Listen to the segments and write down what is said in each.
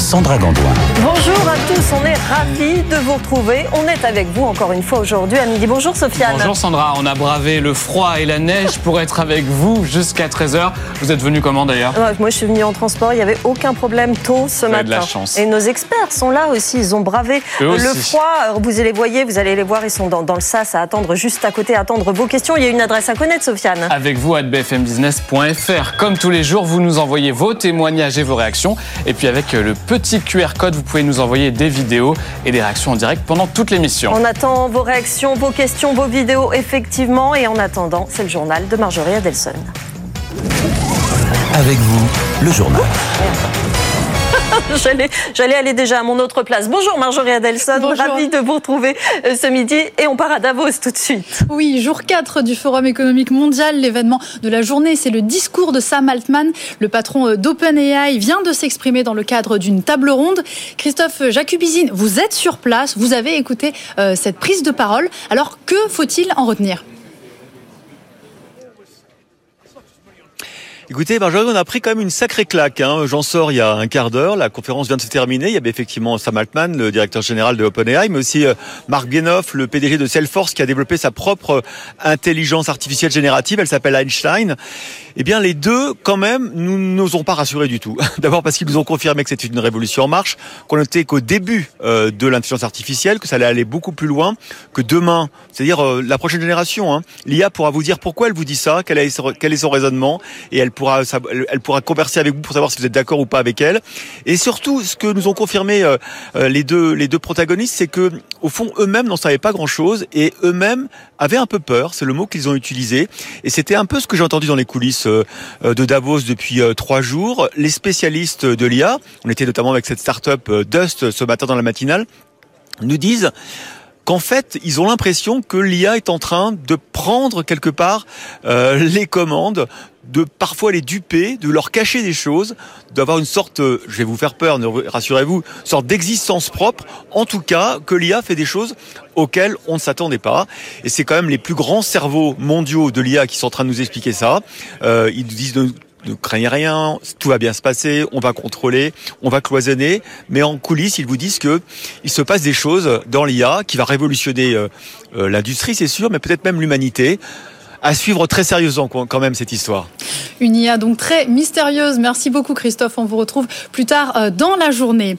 Sandra Gandoin. Bonjour à tous, on est ravis de vous retrouver. On est avec vous encore une fois aujourd'hui à midi. Bonjour Sofiane. Bonjour Sandra, on a bravé le froid et la neige pour être avec vous jusqu'à 13h. Vous êtes venu comment d'ailleurs Moi je suis venu en transport, il n'y avait aucun problème tôt ce matin. de la chance. Et nos experts sont là aussi, ils ont bravé Eux le aussi. froid. Vous les voyez, vous allez les voir, ils sont dans, dans le sas à attendre juste à côté, à attendre vos questions. Il y a une adresse à connaître Sofiane. Avec vous à bfmbusiness.fr. Comme tous les jours, vous nous envoyez vos témoignages et vos réactions. Et puis avec le petit QR code, vous pouvez nous envoyer des vidéos et des réactions en direct pendant toute l'émission. On attend vos réactions, vos questions, vos vidéos, effectivement. Et en attendant, c'est le journal de Marjorie Adelson. Avec vous, le journal. J'allais, j'allais aller déjà à mon autre place. Bonjour Marjorie Adelson, Bonjour. ravie de vous retrouver euh, ce midi et on part à Davos tout de suite. Oui, jour 4 du Forum économique mondial, l'événement de la journée, c'est le discours de Sam Altman. Le patron euh, d'OpenAI vient de s'exprimer dans le cadre d'une table ronde. Christophe Jacubizine, vous êtes sur place, vous avez écouté euh, cette prise de parole. Alors, que faut-il en retenir? Écoutez, Marjorie, on a pris quand même une sacrée claque. Hein. J'en sors il y a un quart d'heure. La conférence vient de se terminer. Il y avait effectivement Sam Altman, le directeur général de OpenAI, mais aussi euh, Mark Benoff, le PDG de Salesforce, qui a développé sa propre euh, intelligence artificielle générative. Elle s'appelle Einstein. Eh bien, les deux, quand même, nous n'osons pas rassurer du tout. D'abord parce qu'ils nous ont confirmé que c'était une révolution en marche, qu'on n'était qu'au début euh, de l'intelligence artificielle, que ça allait aller beaucoup plus loin, que demain, c'est-à-dire la prochaine génération, hein, l'IA pourra vous dire pourquoi elle vous dit ça, quel est son raisonnement, et elle elle pourra converser avec vous pour savoir si vous êtes d'accord ou pas avec elle. Et surtout, ce que nous ont confirmé euh, euh, les deux les deux protagonistes, c'est que au fond eux-mêmes n'en savaient pas grand-chose et eux-mêmes avaient un peu peur. C'est le mot qu'ils ont utilisé. Et c'était un peu ce que j'ai entendu dans les coulisses euh, de Davos depuis trois jours. Les spécialistes de l'IA, on était notamment avec cette start-up Dust ce matin dans la matinale, nous disent qu'en fait, ils ont l'impression que l'IA est en train de prendre quelque part euh, les commandes, de parfois les duper, de leur cacher des choses, d'avoir une sorte, euh, je vais vous faire peur, rassurez-vous, sorte d'existence propre. En tout cas, que l'IA fait des choses auxquelles on ne s'attendait pas. Et c'est quand même les plus grands cerveaux mondiaux de l'IA qui sont en train de nous expliquer ça. Euh, ils disent de ne craignez rien, tout va bien se passer, on va contrôler, on va cloisonner, mais en coulisses, ils vous disent que il se passe des choses dans l'IA qui va révolutionner euh, euh, l'industrie, c'est sûr, mais peut-être même l'humanité. À suivre très sérieusement quand même cette histoire. Une IA donc très mystérieuse. Merci beaucoup Christophe. On vous retrouve plus tard euh, dans la journée.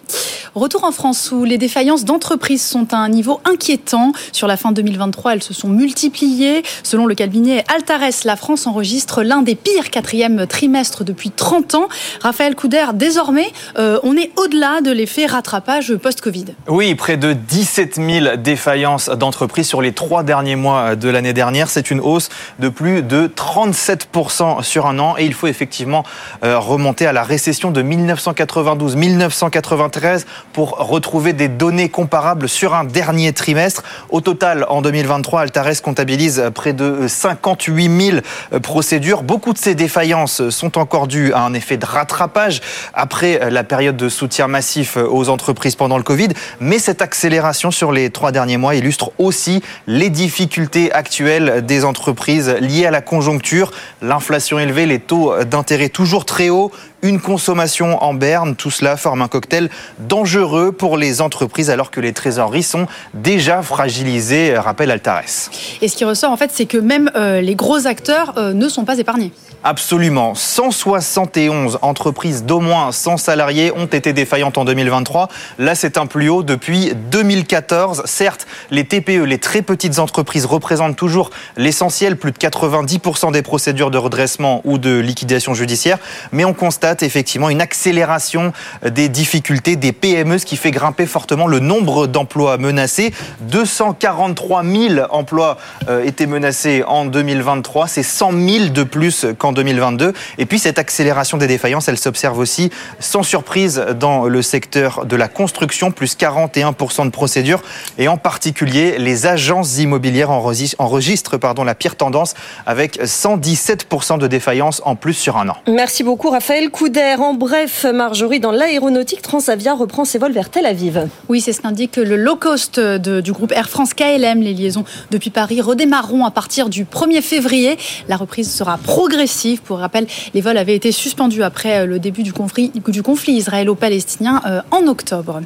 Retour en France où les défaillances d'entreprises sont à un niveau inquiétant. Sur la fin 2023, elles se sont multipliées. Selon le cabinet Altares, la France enregistre l'un des pires quatrièmes trimestres depuis 30 ans. Raphaël Couder, désormais, euh, on est au-delà de l'effet rattrapage post-Covid. Oui, près de 17 000 défaillances d'entreprises sur les trois derniers mois de l'année dernière. C'est une hausse de plus de 37% sur un an. Et il faut effectivement euh, remonter à la récession de 1992-1993 pour retrouver des données comparables sur un dernier trimestre. Au total, en 2023, Altares comptabilise près de 58 000 procédures. Beaucoup de ces défaillances sont encore dues à un effet de rattrapage après la période de soutien massif aux entreprises pendant le Covid. Mais cette accélération sur les trois derniers mois illustre aussi les difficultés actuelles des entreprises liées à la conjoncture, l'inflation élevée, les taux d'intérêt toujours très hauts, une consommation en berne. Tout cela forme un cocktail dangereux pour les entreprises alors que les trésoreries sont déjà fragilisées, rappelle Altares. Et ce qui ressort, en fait, c'est que même euh, les gros acteurs euh, ne sont pas épargnés. Absolument. 171 entreprises d'au moins 100 salariés ont été défaillantes en 2023. Là, c'est un plus haut depuis 2014. Certes, les TPE, les très petites entreprises, représentent toujours l'essentiel, plus de 90% des procédures de redressement ou de liquidation judiciaire. Mais on constate effectivement une accélération des difficultés des PME, ce qui fait grimper fortement le nombre d'emplois menacés. 243 000 emplois euh, étaient menacés en 2023. C'est 100 000 de plus qu'en 2022. Et puis cette accélération des défaillances, elle s'observe aussi sans surprise dans le secteur de la construction, plus 41% de procédures. Et en particulier, les agences immobilières enregistrent, la pire tendance avec 117% de défaillances en plus sur un an. Merci beaucoup Raphaël coup d'air. En bref, Marjorie, dans l'aéronautique, Transavia reprend ses vols vers Tel Aviv. Oui, c'est ce qu'indique le low cost du groupe Air France KLM. Les liaisons depuis Paris redémarreront à partir du 1er février. La reprise sera progressive. Pour rappel, les vols avaient été suspendus après le début du conflit, du conflit israélo-palestinien euh, en octobre.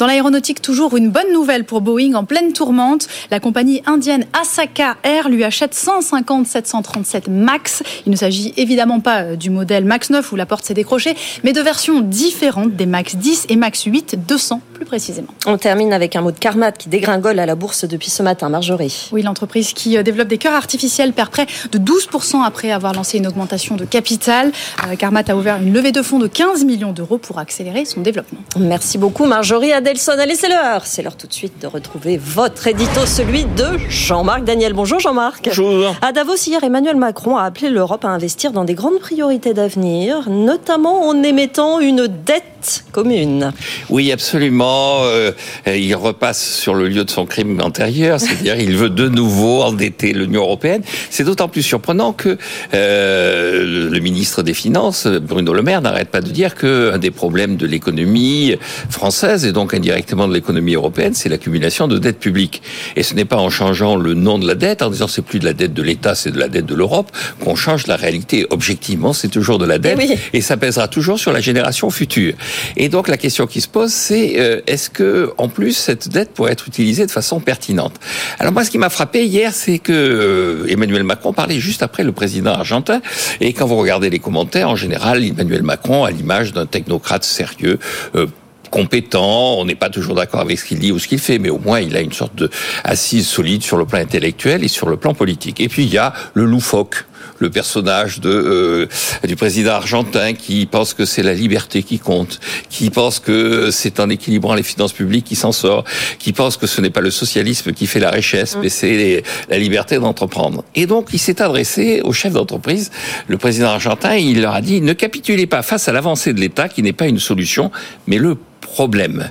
Dans l'aéronautique, toujours une bonne nouvelle pour Boeing en pleine tourmente. La compagnie indienne Asaka Air lui achète 150 737 MAX. Il ne s'agit évidemment pas euh, du modèle MAX 9 où la porte s'est décrochée, mais de versions différentes des MAX 10 et MAX 8, 200 plus précisément. On termine avec un mot de Carmat qui dégringole à la bourse depuis ce matin. Marjorie. Oui, l'entreprise qui euh, développe des cœurs artificiels perd près de 12% après avoir lancé une augmentation de capital. Carmat a ouvert une levée de fonds de 15 millions d'euros pour accélérer son développement. Merci beaucoup Marjorie Adelson. Allez, c'est l'heure. C'est l'heure tout de suite de retrouver votre édito, celui de Jean-Marc Daniel. Bonjour Jean-Marc. Bonjour. À Davos, hier, Emmanuel Macron a appelé l'Europe à investir dans des grandes priorités d'avenir, notamment en émettant une dette commune. Oui, absolument. Euh, il repasse sur le lieu de son crime antérieur, c'est-à-dire il veut de nouveau endetter l'Union européenne. C'est d'autant plus surprenant que euh, le ministre des Finances, Bruno Le Maire, n'arrête pas de dire qu'un des problèmes de l'économie française et donc indirectement de l'économie européenne, c'est l'accumulation de dettes publiques. Et ce n'est pas en changeant le nom de la dette, en disant c'est plus de la dette de l'État, c'est de la dette de l'Europe, qu'on change la réalité. Objectivement, c'est toujours de la dette oui. et ça pèsera toujours sur la génération future. Et donc la question qui se pose, c'est euh, est-ce que en plus cette dette pourrait être utilisée de façon pertinente? Alors moi, ce qui m'a frappé hier, c'est que euh, Emmanuel Macron parlait juste après le président argentin. Et quand vous regardez les commentaires, en général, Emmanuel Macron, à l'image d'un technocrate sérieux, euh, compétent, on n'est pas toujours d'accord avec ce qu'il dit ou ce qu'il fait, mais au moins il a une sorte de assise solide sur le plan intellectuel et sur le plan politique. Et puis il y a le loufoque le personnage de euh, du président argentin qui pense que c'est la liberté qui compte, qui pense que c'est en équilibrant les finances publiques qui s'en sort, qui pense que ce n'est pas le socialisme qui fait la richesse, mais c'est la liberté d'entreprendre. Et donc il s'est adressé aux chefs d'entreprise, le président argentin, il leur a dit ne capitulez pas face à l'avancée de l'État qui n'est pas une solution, mais le problème.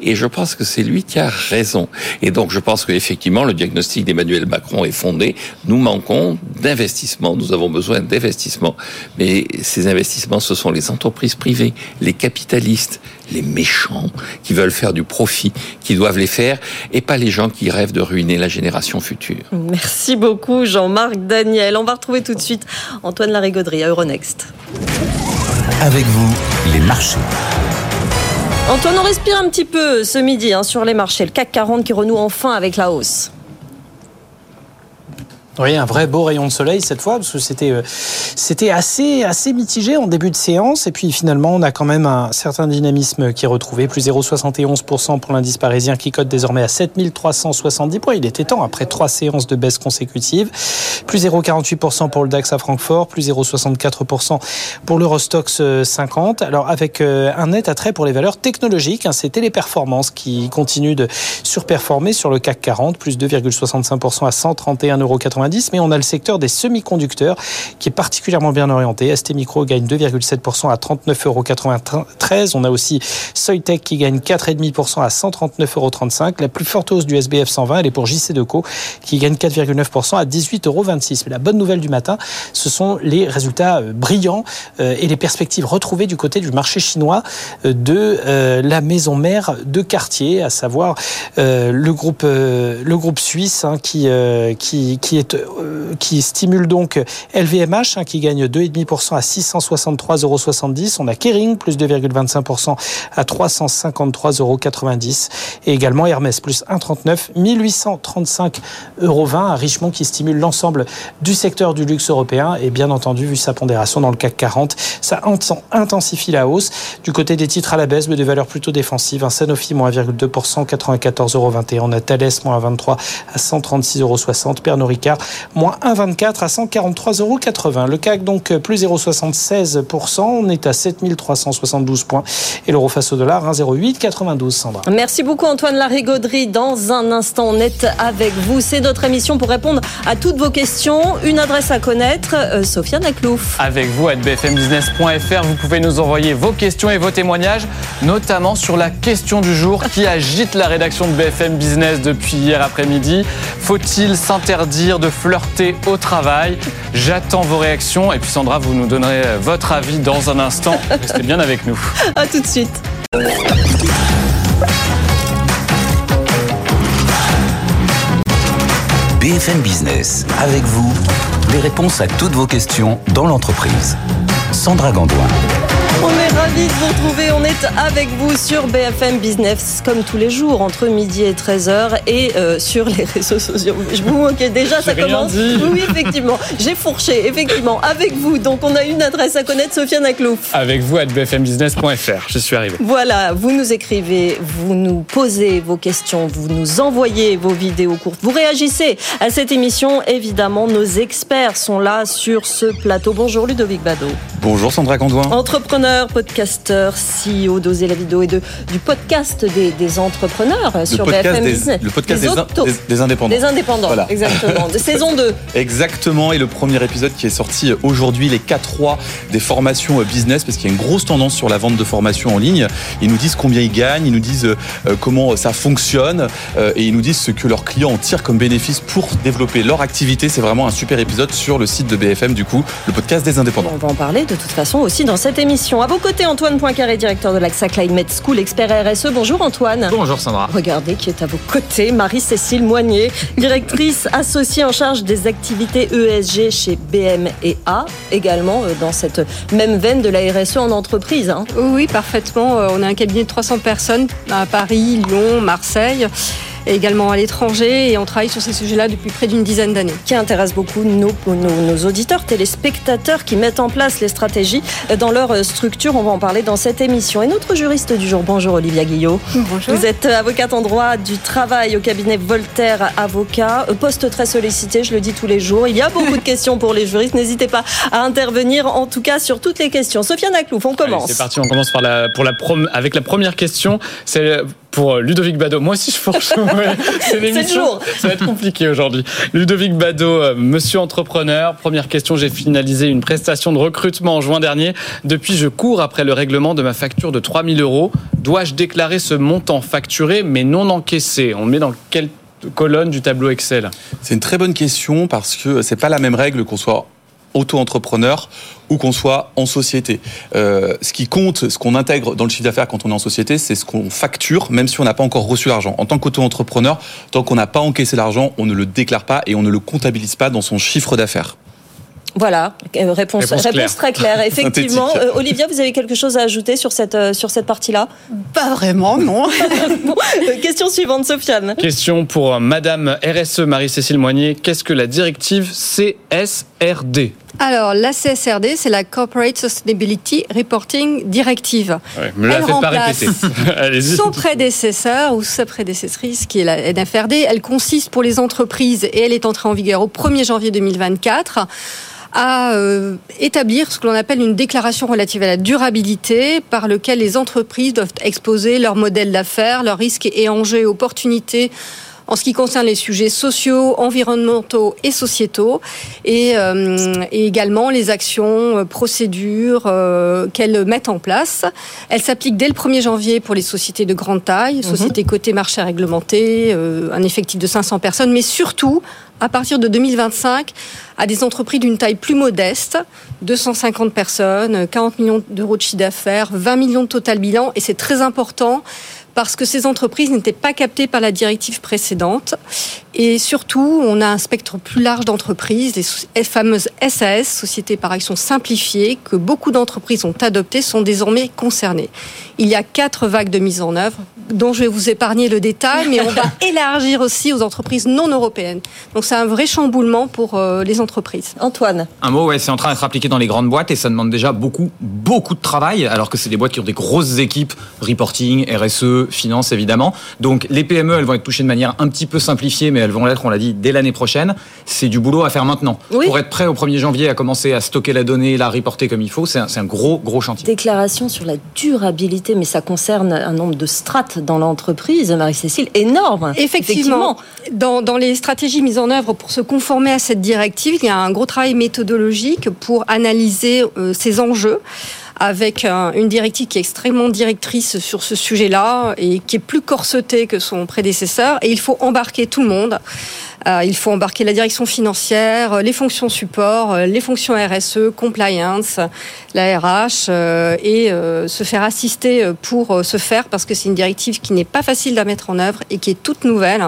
Et je pense que c'est lui qui a raison. Et donc je pense qu'effectivement le diagnostic d'Emmanuel Macron est fondé. Nous manquons d'investissement, nous avons besoin d'investissement. Mais ces investissements, ce sont les entreprises privées, les capitalistes, les méchants qui veulent faire du profit, qui doivent les faire, et pas les gens qui rêvent de ruiner la génération future. Merci beaucoup Jean-Marc Daniel. On va retrouver tout de suite Antoine Larigauderie à Euronext. Avec vous, les marchés. Antoine, on respire un petit peu ce midi hein, sur les marchés. Le CAC 40 qui renoue enfin avec la hausse. Oui, un vrai beau rayon de soleil cette fois, parce que c'était euh, c'était assez assez mitigé en début de séance, et puis finalement on a quand même un certain dynamisme qui est retrouvé, plus 0,71% pour l'indice parisien qui cote désormais à 7370 points. Il était temps après trois séances de baisse consécutives, plus 0,48% pour le DAX à Francfort, plus 0,64% pour l'Eurostox 50. Alors avec euh, un net attrait pour les valeurs technologiques, hein, c'est Téléperformance qui continue de surperformer sur le CAC 40, plus 2,65% à 131,80 mais on a le secteur des semi-conducteurs qui est particulièrement bien orienté. ST Micro gagne 2,7% à 39,93 euros. On a aussi Soitec qui gagne 4,5% à 139,35 euros. La plus forte hausse du SBF 120, elle est pour JC Deco qui gagne 4,9% à 18,26 euros. Mais la bonne nouvelle du matin, ce sont les résultats euh, brillants euh, et les perspectives retrouvées du côté du marché chinois euh, de la maison mère de quartier, à savoir le groupe suisse hein, qui est euh, qui stimule donc LVMH hein, qui gagne 2,5% à 663,70 euros. On a Kering plus 2,25% à 353,90 euros. Et également Hermès plus 1,39, 1835,20 euros à Richemont qui stimule l'ensemble du secteur du luxe européen. Et bien entendu, vu sa pondération dans le CAC 40, ça intensifie la hausse. Du côté des titres à la baisse, mais des valeurs plutôt défensives. Sanofi moins 1,2%, 94,21 euros. On a Thales moins 23 à 136,60 euros. Pernod Ricard moins 1,24 à 143,80 euros. Le CAC donc plus 0,76%, on est à 7372 points et l'euro face au dollar 1,0892 Sandra. Merci beaucoup Antoine Larigauderie. Dans un instant, on est avec vous. C'est notre émission pour répondre à toutes vos questions. Une adresse à connaître, euh, Sofiane Aklouf. Avec vous à bfmbusiness.fr, vous pouvez nous envoyer vos questions et vos témoignages, notamment sur la question du jour qui agite la rédaction de BFM Business depuis hier après-midi. Faut-il s'interdire de flirter au travail J'attends vos réactions et puis Sandra, vous nous donnerez votre avis dans un instant. Restez bien avec nous. À tout de suite. BFM Business, avec vous, les réponses à toutes vos questions dans l'entreprise. Sandra Gandoin. On est ravis de vous retrouver. On est avec vous sur BFM Business comme tous les jours entre midi et 13h et euh, sur les réseaux sociaux. Je vous moquais déjà, ça commence. dit. Oui, effectivement. J'ai fourché, effectivement, avec vous. Donc on a une adresse à connaître, Sofiane Aklouf. Avec vous à bfmbusiness.fr. Je suis arrivé. Voilà, vous nous écrivez, vous nous posez vos questions, vous nous envoyez vos vidéos courtes, vous réagissez à cette émission. Évidemment, nos experts sont là sur ce plateau. Bonjour Ludovic Bado. Bonjour Sandra Gondouin. Entrepreneur, podcasteur, CEO d'Oser la vidéo et de, du podcast des, des entrepreneurs Le sur BFM des, Business. le podcast des, autos. des- des indépendants. Des indépendants, Voilà. exactement. De saison 2. Exactement, et le premier épisode qui est sorti aujourd'hui, les 4 rois des formations euh, business, parce qu'il y a une grosse tendance sur la vente de formations en ligne. Ils nous disent combien ils gagnent, ils nous disent euh, euh, comment ça fonctionne, euh, et ils nous disent ce que leurs clients en tirent comme bénéfice pour développer leur activité. C'est vraiment un super épisode sur le site de BFM, du coup, le podcast des indépendants. On va en parler de toute façon aussi dans cette émission. À vos côtés, Antoine Poincaré, directeur de l'AXA Climate School, expert RSE. Bonjour Antoine. Bonjour Sandra. Regardez qui est à vos côtés, Marie-Cécile Moignet, directrice associée en charge des activités ESG chez BM&A, également euh, dans cette même veine de la RSE en entreprise. hein. Oui, parfaitement. Euh, On a un cabinet de 300 personnes à Paris, Lyon, Marseille et également à l'étranger et on travaille sur ces sujets-là depuis près d'une dizaine d'années. qui intéresse beaucoup nos, nos- nos auditeurs, téléspectateurs qui mettent en place les stratégies dans leur structure. On va en parler dans cette émission. Et notre juriste du jour, bonjour Olivia Guillot. Bonjour. Vous êtes avocate en droit du travail au cabinet Voltaire Avocat, poste très sollicité, je le dis tous les jours. Il y a beaucoup de questions pour les juristes. N'hésitez pas à intervenir, en tout cas sur toutes les questions. Sofiane Aklouf, on Allez, commence. C'est parti, on commence par la, pour la prom- avec la première question. C'est pour Ludovic Bado. Moi aussi, je fourche. Ouais, c'est l'émission. Ça va être compliqué aujourd'hui. Ludovic Bado, euh, monsieur entrepreneur. Première question, j'ai finalisé une prestation de recrutement en juin dernier. Depuis, je cours après le règlement de ma facture de 3000 euros. Dois-je déclarer ce montant facturé mais non encaissé? On le met dans quelle colonne du tableau Excel? C'est une très bonne question parce que c'est pas la même règle qu'on soit auto-entrepreneur ou qu'on soit en société. Euh, ce qui compte, ce qu'on intègre dans le chiffre d'affaires quand on est en société, c'est ce qu'on facture, même si on n'a pas encore reçu l'argent. En tant qu'auto-entrepreneur, tant qu'on n'a pas encaissé l'argent, on ne le déclare pas et on ne le comptabilise pas dans son chiffre d'affaires. Voilà, euh, réponse, Réponse réponse, claire. très claire. Effectivement. Euh, Olivia, vous avez quelque chose à ajouter sur cette, euh, sur cette partie-là? Pas vraiment, non. Bon, Question suivante, Sofiane. Question pour Madame RSE Marie-Cécile Moignet. Qu'est-ce que la directive CSRD Alors, la CSRD, c'est la Corporate Sustainability Reporting Directive. Ouais, me la Elle pas remplace. Allez-y. Son prédécesseur ou sa prédécessrice, qui est la NFRD, elle consiste pour les entreprises et elle est entrée en vigueur au 1er janvier 2024 à euh, établir ce que l'on appelle une déclaration relative à la durabilité par lequel les entreprises doivent exposer leur modèle d'affaires, leurs risques et enjeux et opportunités en ce qui concerne les sujets sociaux, environnementaux et sociétaux, et, euh, et également les actions, euh, procédures euh, qu'elles mettent en place. Elle s'applique dès le 1er janvier pour les sociétés de grande taille, sociétés cotées marché réglementé, euh, un effectif de 500 personnes, mais surtout à partir de 2025 à des entreprises d'une taille plus modeste, 250 personnes, 40 millions d'euros de chiffre d'affaires, 20 millions de total bilan, et c'est très important parce que ces entreprises n'étaient pas captées par la directive précédente. Et surtout, on a un spectre plus large d'entreprises, les fameuses SAS, sociétés par action simplifiées, que beaucoup d'entreprises ont adoptées, sont désormais concernées. Il y a quatre vagues de mise en œuvre, dont je vais vous épargner le détail, mais on va élargir aussi aux entreprises non européennes. Donc c'est un vrai chamboulement pour euh, les entreprises. Antoine. Un mot, ouais, c'est en train d'être appliqué dans les grandes boîtes et ça demande déjà beaucoup, beaucoup de travail, alors que c'est des boîtes qui ont des grosses équipes, reporting, RSE, finance évidemment. Donc les PME, elles vont être touchées de manière un petit peu simplifiée, mais elles vont l'être, on l'a dit, dès l'année prochaine. C'est du boulot à faire maintenant. Oui. Pour être prêt au 1er janvier à commencer à stocker la donnée, la reporter comme il faut, c'est un, c'est un gros, gros chantier. Déclaration sur la durabilité, mais ça concerne un nombre de strates dans l'entreprise, Marie-Cécile, énorme. Effectivement, Dans, dans les stratégies mises en œuvre pour se conformer à cette directive, il y a un gros travail méthodologique pour analyser euh, ces enjeux avec une directive qui est extrêmement directrice sur ce sujet-là et qui est plus corsetée que son prédécesseur. Et il faut embarquer tout le monde. Euh, il faut embarquer la direction financière, euh, les fonctions support, euh, les fonctions RSE, compliance, la RH, et se faire assister pour ce faire parce que c'est une directive qui n'est pas facile à mettre en œuvre et qui est toute nouvelle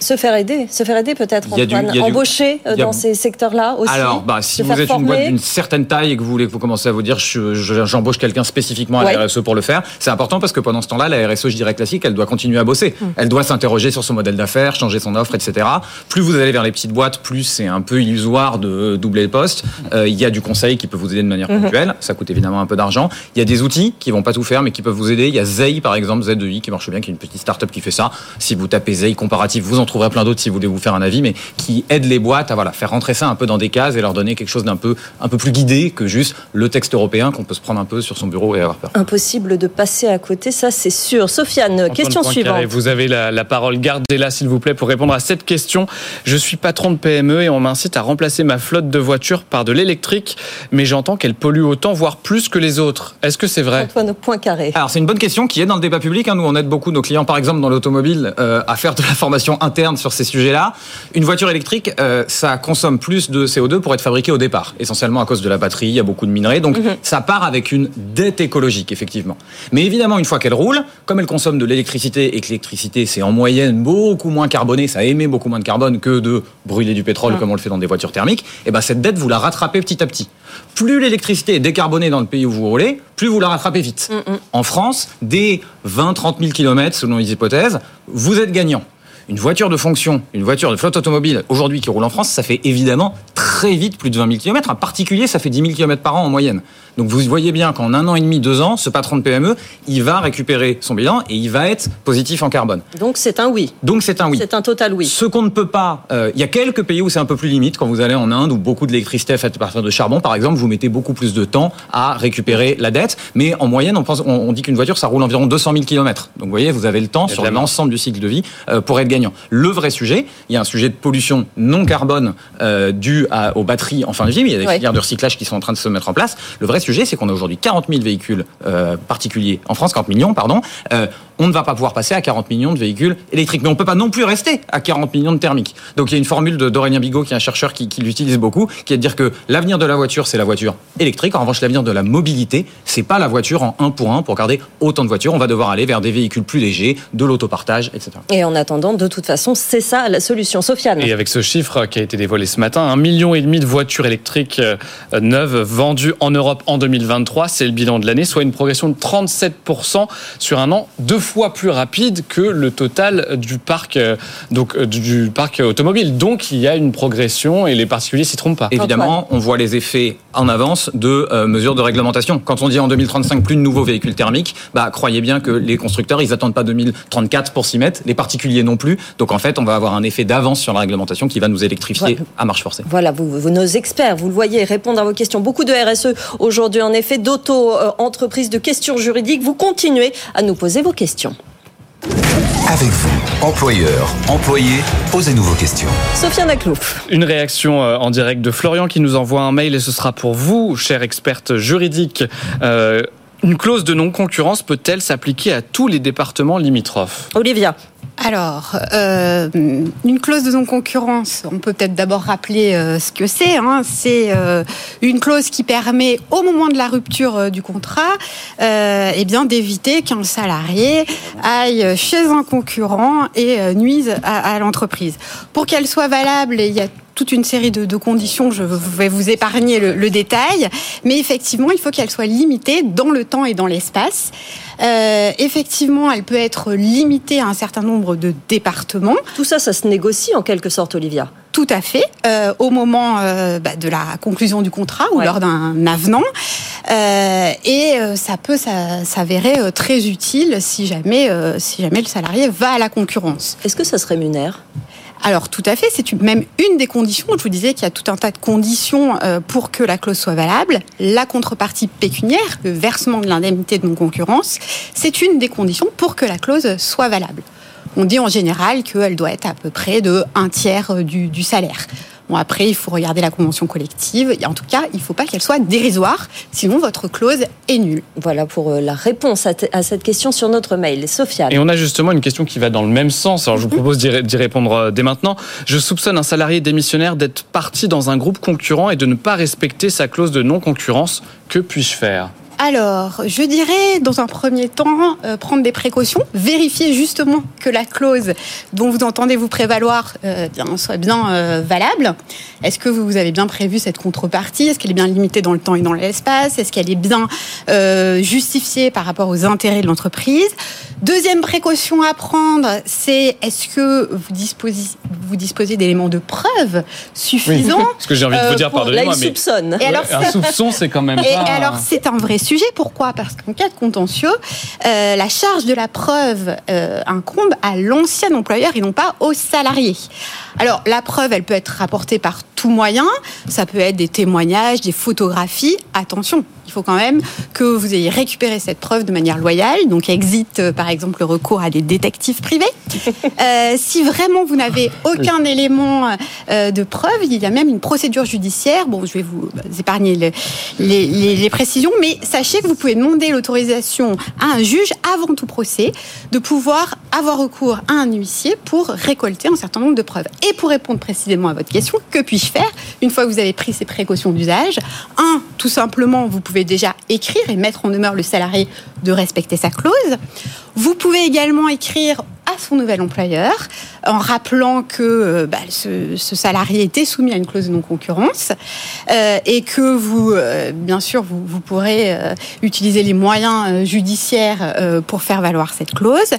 se faire aider, se faire aider peut-être, Antoine. Embaucher euh, dans ces secteurs-là aussi. Alors, bah, si vous êtes une boîte d'une certaine taille et que vous voulez que vous commencez à vous dire, j'embauche quelqu'un spécifiquement à la RSE pour le faire, c'est important parce que pendant ce temps-là, la RSE, je dirais classique, elle doit continuer à bosser. Hmm. Elle doit s'interroger sur son modèle d'affaires, changer son offre, etc. Plus vous allez vers les petites boîtes, plus c'est un peu illusoire de doubler le poste. Euh, il y a du conseil qui peut vous aider de manière hmm. ponctuelle. Ça coûte évidemment un peu d'argent. Il y a des outils qui vont pas tout faire, mais qui peuvent vous aider. Il y a Zei, par exemple, Z2I, qui marche bien, qui est une petite startup qui fait ça. Si vous tapez Zei comparatif, vous en trouverez plein d'autres si vous voulez vous faire un avis, mais qui aide les boîtes à voilà, faire rentrer ça un peu dans des cases et leur donner quelque chose d'un peu, un peu plus guidé que juste le texte européen qu'on peut se prendre un peu sur son bureau et avoir peur. Impossible de passer à côté, ça c'est sûr. Sofiane, question suivante. Vous avez la, la parole, gardez-la s'il vous plaît pour répondre à cette question. Je suis patron de PME et on m'incite à remplacer ma flotte de voitures par de l'électrique, mais j'entends qu'elle pollue autant, voire plus que les autres. Est-ce que c'est vrai? Antoine Poincaré. Alors c'est une bonne question qui est dans le débat public. Hein. Nous on aide beaucoup nos clients, par exemple dans l'automobile, euh, à faire de la formation interne sur ces sujets-là une voiture électrique, euh, ça consomme plus de CO2 pour être fabriquée au départ, essentiellement à cause de la batterie, il y a beaucoup de minerais, donc mhm. ça part avec une dette écologique, effectivement. Mais évidemment, une fois qu'elle roule, comme elle consomme de l'électricité et que l'électricité, c'est en moyenne beaucoup moins carboné, ça émet beaucoup moins de carbone que de brûler du pétrole comme on le fait dans des voitures thermiques, et eh ben cette dette, vous la rattrapez petit à petit. Plus l'électricité est décarbonée dans le pays où vous roulez, plus vous la rattrapez vite. En France, dès 20-30 000 km, selon les hypothèses, vous êtes gagnant. Une voiture de fonction, une voiture de flotte automobile, aujourd'hui qui roule en France, ça fait évidemment très vite plus de 20 000 km. Un particulier, ça fait 10 000 km par an en moyenne. Donc vous voyez bien qu'en un an et demi, deux ans, ce patron de PME, il va récupérer son bilan et il va être positif en carbone. Donc c'est un oui. Donc c'est un oui. C'est un total oui. Ce qu'on ne peut pas, euh, il y a quelques pays où c'est un peu plus limite. Quand vous allez en Inde où beaucoup de l'électricité est faite à partir de charbon, par exemple, vous mettez beaucoup plus de temps à récupérer la dette. Mais en moyenne, on, pense, on, dit qu'une voiture, ça roule environ 200 000 km. Donc vous voyez, vous avez le temps sur l'ensemble du cycle de vie euh, pour être gagnant. Le vrai sujet, il y a un sujet de pollution non carbone euh, dû aux batteries en fin de vie. Mais il y a des filières de recyclage qui sont en train de se mettre en place. Le vrai sujet, c'est qu'on a aujourd'hui 40 000 véhicules euh, particuliers en France, 40 millions, pardon. Euh, on ne va pas pouvoir passer à 40 millions de véhicules électriques. Mais on ne peut pas non plus rester à 40 millions de thermiques. Donc il y a une formule de d'Aurélien Bigot, qui est un chercheur qui, l'utilise beaucoup, qui est de dire que l'avenir de la voiture, c'est la voiture électrique. En revanche, l'avenir de la mobilité, c'est pas la voiture en un pour un pour garder autant de voitures. On va devoir aller vers des véhicules plus légers, de l'autopartage, etc. Et en attendant, de toute façon, c'est ça la solution. Sofiane. Et avec ce chiffre qui a été dévoilé ce matin, un million et demi de voitures électriques euh, neuves vendues en Europe en 2023, c'est le bilan de l'année, soit une progression de 37% sur un an, deux fois plus rapide que le total du parc, euh, donc, euh, du parc automobile. Donc il y a une progression et les particuliers s'y trompent pas. Évidemment, on voit les effets en avance de euh, mesures de réglementation. Quand on dit en 2035 plus de nouveaux véhicules thermiques, bah, croyez bien que les constructeurs, ils attendent pas 2034 pour s'y mettre, les particuliers non plus. Donc en fait, on va avoir un effet d'avance sur la réglementation qui va nous électrifier à marche forcée. Voilà, vous, nos experts, vous le voyez, répondent à vos questions. Beaucoup de RSE aujourd'hui, en effet, d'auto-entreprises, de questions juridiques. Vous continuez à nous poser vos questions. Avec vous, employeurs, employés, posez-nous vos questions. Sofiane Aklouf. Une réaction euh, en direct de Florian qui nous envoie un mail et ce sera pour vous, chère experte juridique. Euh, une clause de non-concurrence peut-elle s'appliquer à tous les départements limitrophes? Olivia. Alors, euh, une clause de non-concurrence, on peut peut-être d'abord rappeler euh, ce que c'est. Hein. C'est euh, une clause qui permet, au moment de la rupture du contrat, eh bien d'éviter qu'un salarié aille chez un concurrent et nuise à, à l'entreprise. Pour qu'elle soit valable, il y a toute une série de, conditions. Je vais vous épargner le, détail, mais effectivement, il faut qu'elle soit limitée dans le temps et dans l'espace. Euh, effectivement, elle peut être limitée à un certain nombre de départements. Tout ça, ça se négocie en quelque sorte, Olivia. Tout à fait, euh, au moment euh, bah, de la conclusion du contrat ou lors d'un avenant. et ça peut s'avérer très utile si jamais, si jamais le salarié va à la concurrence. Est-ce que ça se rémunère? Alors tout à fait, c'est même une des conditions. Je vous disais qu'il y a tout un tas de conditions euh, pour que la clause soit valable. La contrepartie pécuniaire, le versement de l'indemnité de non-concurrence, c'est une des conditions pour que la clause soit valable. On dit en général qu'elle doit être à peu près de un tiers euh, du, salaire. Bon, après, il faut regarder la convention collective. Et en tout cas, il ne faut pas qu'elle soit dérisoire, sinon votre clause est nulle. Voilà pour euh, la réponse à, à cette question sur notre mail. Sofiane. Et on a justement une question qui va dans le même sens. Alors, je vous propose d'y répondre euh, dès maintenant. Je soupçonne un salarié démissionnaire d'être parti dans un groupe concurrent et de ne pas respecter sa clause de non-concurrence. Que puis-je faire? Alors, je dirais dans un premier temps euh, prendre des précautions, vérifier justement que la clause dont vous entendez vous prévaloir euh, bien, soit bien euh, valable. Est-ce que vous avez bien prévu cette contrepartie? Est-ce qu'elle est bien limitée dans le temps et dans l'espace? Est-ce qu'elle est bien euh, justifiée par rapport aux intérêts de l'entreprise? Deuxième précaution à prendre, c'est est-ce que vous disposez, vous disposez d'éléments de preuve suffisants oui, Ce que j'ai envie de vous dire, pardonnez-moi, mais soupçonne. Et alors, un soupçon, c'est quand même et pas. alors, c'est un vrai sujet. Pourquoi? Parce qu'en cas de contentieux, euh, la charge de la preuve euh, incombe à l'ancien employeur et non pas au salarié. Alors, la preuve, elle peut être rapportée par tout moyen. Ça peut être des témoignages, des photographies. Attention, il faut quand même que vous ayez récupéré cette preuve de manière loyale. Donc, existe euh, par exemple le recours à des détectives privés. Euh, si vraiment vous n'avez aucun élément de preuve, il y a même une procédure judiciaire. Bon, je vais vous épargner le, les, les, les, précisions, mais sachez que vous pouvez demander l'autorisation à un juge avant tout procès de pouvoir avoir recours à un huissier pour récolter un certain nombre de preuves. Et pour répondre précisément à votre question, que puis-je faire une fois que vous avez pris ces précautions d'usage? Un, tout simplement, vous pouvez déjà écrire et mettre en demeure le salarié de respecter sa clause. Vous pouvez également écrire à son nouvel employeur en rappelant que bah, ce, salarié était soumis à une clause de non-concurrence euh, et que vous, euh, bien sûr, vous, pourrez euh, utiliser les moyens judiciaires pour faire valoir cette clause.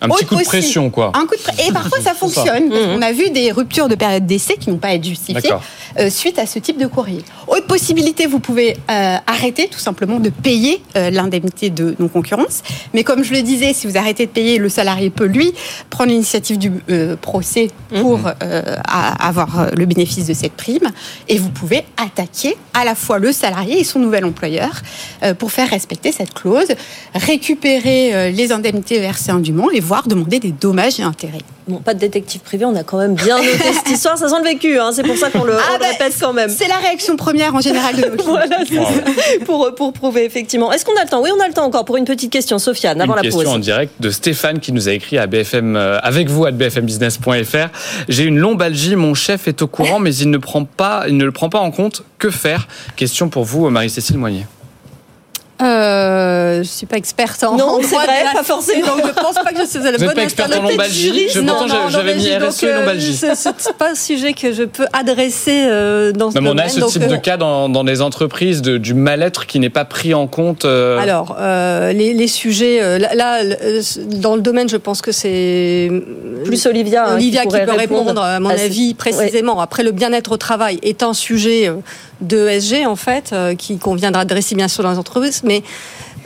Un petit coup de pression, quoi. Un coup de pre... Et parfois, ça fonctionne. Ça. On a vu des ruptures de période d'essai qui n'ont pas été justifiées euh, suite à ce type de courrier. Autre possibilité, vous pouvez euh, arrêter tout simplement de payer euh, l'indemnité de non-concurrence. Mais comme je le disais, si vous arrêtez de payer, le salarié peut, lui, prendre l'initiative du procès pour mmh. avoir le bénéfice de cette prime. Et vous pouvez attaquer à la fois le salarié et son nouvel employeur pour faire respecter cette clause, récupérer les indemnités versées indûment et voir demander des dommages et intérêts. Bon, pas de détective privé, on a quand même bien noté cette histoire, ça sent le vécu, hein, c'est pour ça qu'on le, ah bah, le, répète quand même. C'est la réaction première en général de nos clients. voilà, pour, pour prouver effectivement. Est-ce qu'on a le temps? Oui, on a le temps encore pour une petite question, Sofiane, avant une la pause. Une question en direct de Stéphane qui nous a écrit à BFM, euh, avec vous à bfmbusiness.fr. J'ai une lombalgie, mon chef est au courant, mais il ne, prend pas, il ne le prend pas en compte. Que faire? Question pour vous, Marie-Cécile Moignet. Euh, je suis pas experte en non, c'est vrai, pas forcément. Donc je pense pas que je suis la Vous bonne experte en lombalgie. Je non, non, j'avais mis RSE et lombalgie. C'est pas un sujet que je peux adresser euh, dans ce mais domaine. On a ce donc, type de cas dans, dans des entreprises de, du mal-être qui n'est pas pris en compte. Euh... Alors euh, les, les, sujets euh, là, dans le domaine, je pense que c'est plus Olivia. Hein, Olivia qui, qui peut répondre, répondre à mon à avis précisément. Ouais. Après le bien-être au travail est un sujet de ESG en fait qui conviendra adresser bien sûr dans les entreprises, mais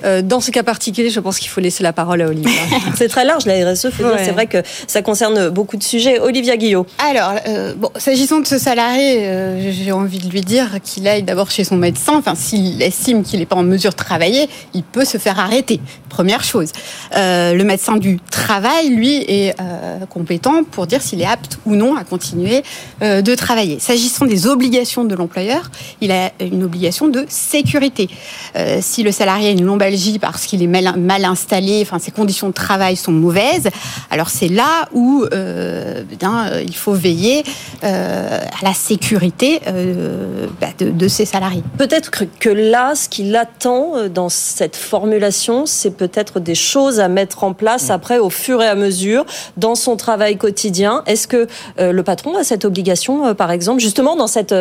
euh, dans ce cas particulier, je pense qu'il faut laisser la parole à Olivia. c'est très large, la RSE. Faut ouais. dire, c'est vrai que ça concerne beaucoup de sujets. Olivia Guillot. Alors, euh, bon, s'agissant de ce salarié, euh, j'ai envie de lui dire qu'il aille d'abord chez son médecin. Enfin, s'il estime qu'il n'est pas en mesure de travailler, il peut se faire arrêter. Première chose. Euh, le médecin du travail, lui, est compétent pour dire s'il est apte ou non à continuer de travailler. S'agissant des obligations de l'employeur, il a une obligation de sécurité. si le salarié a une lombalgie parce qu'il est mal, mal, installé, enfin ses conditions de travail sont mauvaises. Alors c'est là où euh, bien, il faut veiller euh, à la sécurité euh, bah, de, de, ses salariés. Peut-être que, que, là, ce qu'il attend dans cette formulation, c'est peut-être des choses à mettre en place après au fur et à mesure dans son travail quotidien. Est-ce que le patron a cette obligation, par exemple, justement dans cette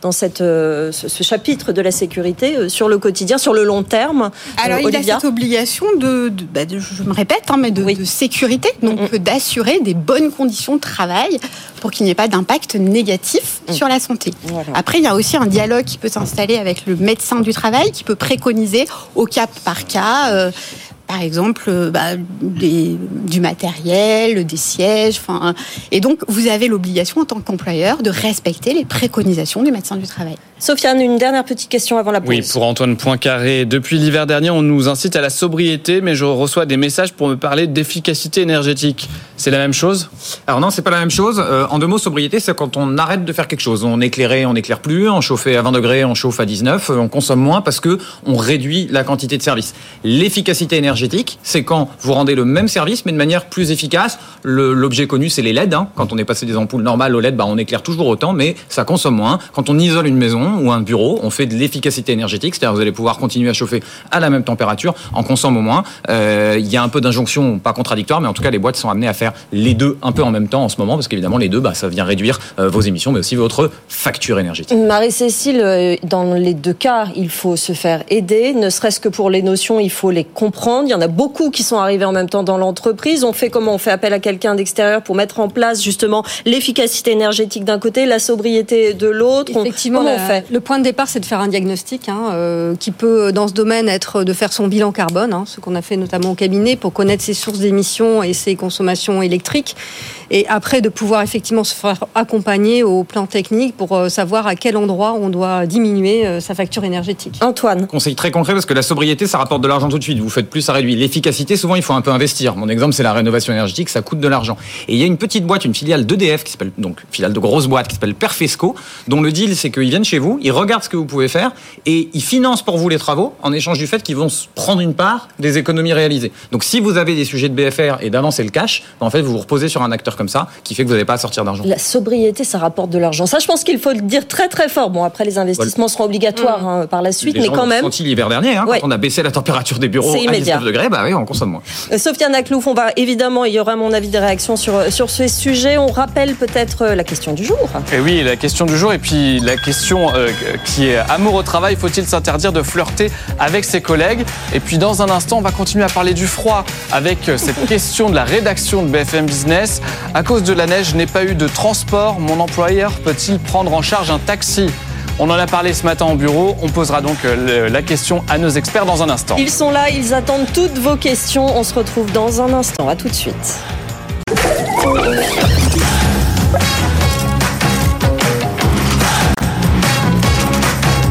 dans cette ce, ce chapitre de la sécurité sur le quotidien, sur le long terme? Alors, il Olivia. a cette obligation de, de, bah de, je me répète, hein, mais de, oui. de sécurité, donc mm -hmm. d'assurer des bonnes conditions de travail pour qu'il n'y ait pas d'impact négatif mm. sur la santé. Voilà. Après, il y a aussi un dialogue qui peut s'installer avec le médecin du travail, qui peut préconiser au cas par cas. Euh, par exemple euh, bah, des- du matériel, des sièges. Et donc, vous avez l'obligation en tant qu'employeur de respecter les préconisations du médecin du travail. Sofiane, une dernière petite question avant la pause. Oui, pour Antoine Poincaré. Depuis l'hiver dernier, on nous incite à la sobriété, mais je reçois des messages pour me parler d'efficacité énergétique. C'est la même chose? Alors non, c'est pas la même chose. Euh, en deux mots, sobriété, c'est quand on arrête de faire quelque chose. On éclairait, on éclaire plus. On chauffait à 20 degrés, on chauffe à 19. euh, On consomme moins parce que on réduit la quantité de service. L'efficacité énergétique, c'est quand vous rendez le même service mais de manière plus efficace. L'objet connu, c'est les LED. hein. Quand on est passé des ampoules normales aux LED, bah, on éclaire toujours autant, mais ça consomme moins. Quand on isole une maison ou un bureau, on fait de l'efficacité énergétique, c'est-à-dire que vous allez pouvoir continuer à chauffer à la même température en consommant moins. Euh, Il y a un peu d'injonction, pas contradictoire, mais en tout cas, les boîtes sont amenées à faire les deux un peu en même temps en ce moment, parce qu'évidemment, les deux, bah, ça vient réduire euh, vos émissions, mais aussi votre facture énergétique. Marie-Cécile, euh, dans les deux cas, il faut se faire aider, ne serait-ce que pour les notions, il faut les comprendre. Il y en a beaucoup qui sont arrivés en même temps dans l'entreprise. On fait comment? On fait appel à quelqu'un d'extérieur pour mettre en place justement l'efficacité énergétique d'un côté, la sobriété de l'autre. On- Effectivement, comment on fait? Le point de départ, c'est de faire un diagnostic hein, euh, qui peut, dans ce domaine, être de faire son bilan carbone, hein, ce qu'on a fait notamment au cabinet pour connaître ses sources d'émissions et ses consommations électriques. Et après, de pouvoir effectivement se faire accompagner au plan technique pour euh, savoir à quel endroit on doit diminuer euh, sa facture énergétique. Antoine. Conseil très concret parce que la sobriété, ça rapporte de l'argent tout de suite. Vous faites plus, ça réduit. L'efficacité, souvent, il faut un peu investir. Mon exemple, c'est la rénovation énergétique, ça coûte de l'argent. Et il y a une petite boîte, une filiale d'EDF qui s'appelle donc filiale de grosse boîte qui s'appelle Perfesco, dont le deal, c'est qu'ils viennent chez vous, ils regardent ce que vous pouvez faire et ils financent pour vous les travaux en échange du fait qu'ils vont prendre une part des économies réalisées. Donc, si vous avez des sujets de BFR et d'avancer le cash, ben, en fait, vous vous reposez sur un acteur comme ça qui fait que vous n'avez pas à sortir d'argent. La sobriété, ça rapporte de l'argent. Ça, je pense qu'il faut le dire très très fort. Bon, après, les investissements seront obligatoires hein, par la suite, Les mais gens quand même. senti l'hiver dernier, hein, Ouais. quand on a baissé la température des bureaux C'est à immédiat. 19 degrés, bah oui, on consomme moins. Euh, Sofiane Aklouf, on va évidemment, il y aura mon avis des réactions sur, sur ce sujet. On rappelle peut-être euh, la question du jour. Et oui, la question du jour et puis la question euh, qui est amour au travail, faut-il s'interdire de flirter avec ses collègues? Et puis dans un instant, on va continuer à parler du froid avec euh, cette question de la rédaction de BFM Business. À cause de la neige, je n'ai pas eu de transport. Mon employeur peut-il prendre en charge un taxi? On en a parlé ce matin au bureau. On posera donc euh, la question à nos experts dans un instant. Ils sont là, ils attendent toutes vos questions. On se retrouve dans un instant. À tout de suite.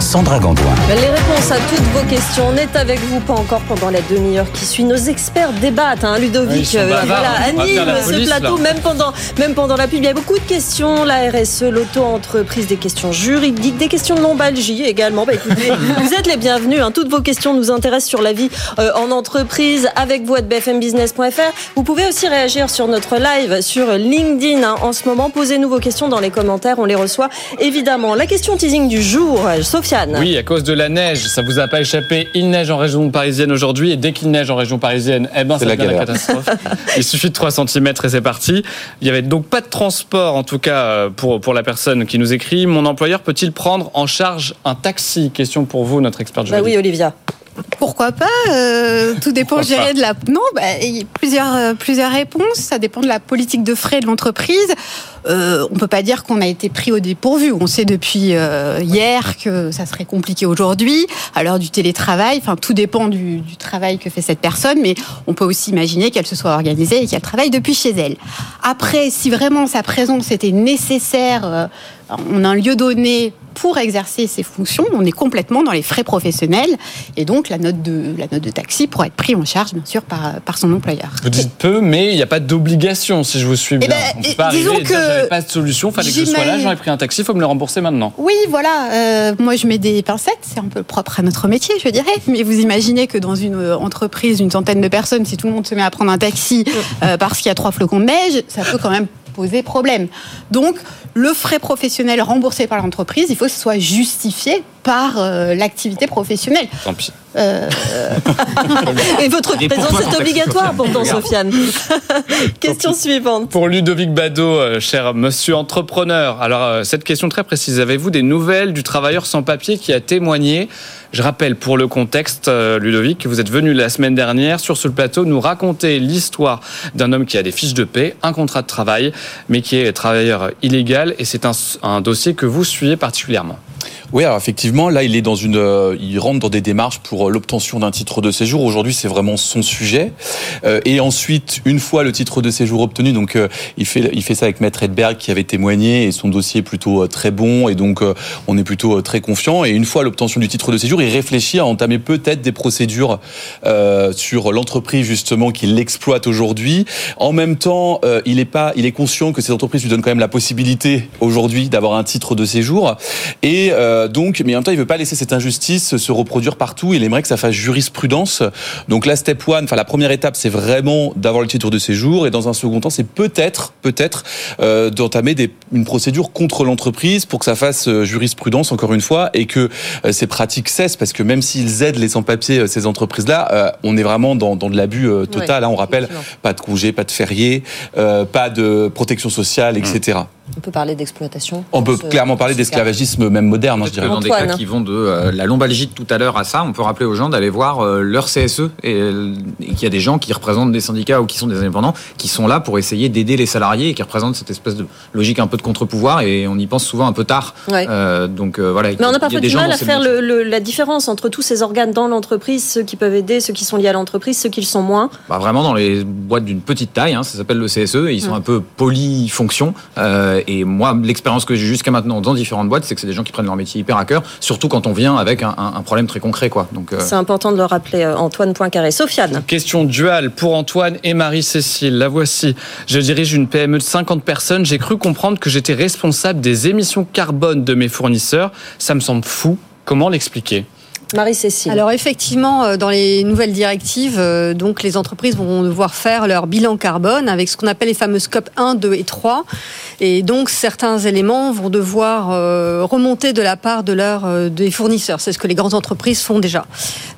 Sandra Gandoin. Les réponses à toutes vos questions, on est avec vous, pas encore pendant la demi-heure qui suit. Nos experts débattent, hein, Ludovic, euh, bavards, voilà, hein. Anime la ce police, plateau, là. même pendant, même pendant la pub. Il y a beaucoup de questions, la RSE, l'auto-entreprise, des questions juridiques, des questions de lombalgie également. Bah, écoutez, vous êtes les bienvenus, hein. toutes vos questions nous intéressent sur la vie euh, en entreprise avec vous à bfmbusiness.fr. Vous pouvez aussi réagir sur notre live sur LinkedIn hein, en ce moment. Posez-nous vos questions dans les commentaires, on les reçoit évidemment. La question teasing du jour, euh, Sofiane. Oui, à cause de la neige, ça vous a pas échappé. Il neige en région parisienne aujourd'hui et dès qu'il neige en région parisienne, eh ben, C'est la catastrophe. Il suffit de 3 cm et c'est parti. Il y avait donc pas de transport, en tout cas euh, pour, pour la personne qui nous écrit. Mon employeur peut-il prendre en charge un taxi? Question pour vous, notre expert Bah juridique. oui, Olivia. Pourquoi pas euh, Tout dépend, je Pourquoi dirais, de la. Non, bah, il y a plusieurs, euh, plusieurs réponses. Ça dépend de la politique de frais de l'entreprise. Euh, on peut pas dire qu'on a été pris au dépourvu. On sait depuis hier que ça serait compliqué aujourd'hui, à l'heure du télétravail. Enfin, tout dépend du, du travail que fait cette personne, mais on peut aussi imaginer qu'elle se soit organisée et qu'elle travaille depuis chez elle. Après, si vraiment sa présence était nécessaire, on a un lieu donné pour exercer ses fonctions, on est complètement dans les frais professionnels et donc la note de, la note de taxi pourra être prise en charge, bien sûr, par, par son employeur. Vous dites peu, mais il n'y a pas d'obligation, si je vous suis bien. ben, On peut pas disons que j'avais pas de solution, fallait que je sois là, j'aurais pris un taxi, il faut me le rembourser maintenant. Oui, voilà. euh, moi, je mets des pincettes. C'est un peu propre à notre métier, je dirais. Mais vous imaginez que dans une euh, entreprise, une centaine de personnes, si tout le monde se met à prendre un taxi euh, parce qu'il y a trois flocons de neige, ça peut quand même poser problème. Donc, le frais professionnel remboursé par l'entreprise, il faut que ce soit justifié par euh, l'activité professionnelle. Tant pis. Euh, Et votre Et présence est obligatoire pourtant, Sofiane. Question suivante. Pour Ludovic Bado, euh, cher monsieur entrepreneur, alors euh, cette question très précise, avez-vous des nouvelles du travailleur sans papier qui a témoigné? Je rappelle pour le contexte, euh, Ludovic, que vous êtes venu la semaine dernière sur ce plateau nous raconter l'histoire d'un homme qui a des fiches de paix, un contrat de travail, mais qui est travailleur illégal et c'est un, un dossier que vous suivez particulièrement. Oui, alors effectivement, là, il est dans une, euh, il rentre dans des démarches pour euh, l'obtention d'un titre de séjour. Aujourd'hui, c'est vraiment son sujet. Euh, et ensuite, une fois le titre de séjour obtenu, donc il fait, il fait ça avec Maître Edberg qui avait témoigné et son dossier est plutôt très bon et donc on est plutôt très confiant. Et une fois l'obtention du titre de séjour, il réfléchit à entamer peut-être des procédures sur l'entreprise justement qui l'exploite aujourd'hui. En même temps, il est pas, il est conscient que ces entreprises lui donnent quand même la possibilité aujourd'hui d'avoir un titre de séjour. Et euh, donc, mais en même temps, il veut pas laisser cette injustice se reproduire partout. Il aimerait que ça fasse jurisprudence. Donc la step one, enfin la première étape, c'est vraiment d'avoir le titre de séjour. Et dans un second temps, c'est peut-être, peut-être euh, d'entamer des- une procédure contre l'entreprise pour que ça fasse euh, jurisprudence encore une fois et que euh, ces pratiques cessent. Parce que même s'ils aident les sans-papiers, euh, ces entreprises-là, euh, on est vraiment dans, dans de l'abus euh, total. Ouais, hein. on rappelle, pas de congé, pas de férié, euh, pas de protection sociale, etc. On peut parler d'exploitation. On peut ce- clairement parler d'esclavagisme même moderne, hein, je dirais. Dans des cas qui vont de euh, la lombalgie de tout à l'heure à ça, on peut rappeler aux gens d'aller voir euh, leur CSE et, euh, et qu'il y a des gens qui représentent des syndicats ou qui sont des indépendants qui sont là pour essayer d'aider les salariés et qui représentent cette espèce de logique un peu de contre-pouvoir et on y pense souvent un peu tard. Ouais. Euh, donc euh, voilà. Mais on a parfois des du gens mal à faire le le- le- la différence entre tous ces organes dans l'entreprise, ceux qui peuvent aider, ceux qui sont liés à l'entreprise, ceux qui le sont moins. Bah, vraiment dans les boîtes d'une petite taille, hein, ça s'appelle le CSE, et ils sont Mm. un peu polyfonctions. Euh, et moi, l'expérience que j'ai jusqu'à maintenant dans différentes boîtes, c'est que c'est des gens qui prennent leur métier hyper à cœur, surtout quand on vient avec un, un- un problème très concret. Quoi. Donc, euh, C'est important de le rappeler, euh, Antoine Poincaré. Sofiane. Question duale pour Antoine et Marie-Cécile. La voici. Je dirige une PME de 50 personnes. J'ai cru comprendre que j'étais responsable des émissions carbone de mes fournisseurs. Ça me semble fou. Comment l'expliquer? Marie-Cécile. Alors effectivement, euh, dans les nouvelles directives, euh, donc les entreprises vont devoir faire leur bilan carbone avec ce qu'on appelle les fameux scopes 1, 2 et 3. Et donc certains éléments vont devoir euh, remonter de la part de leurs euh, des fournisseurs. C'est ce que les grandes entreprises font déjà.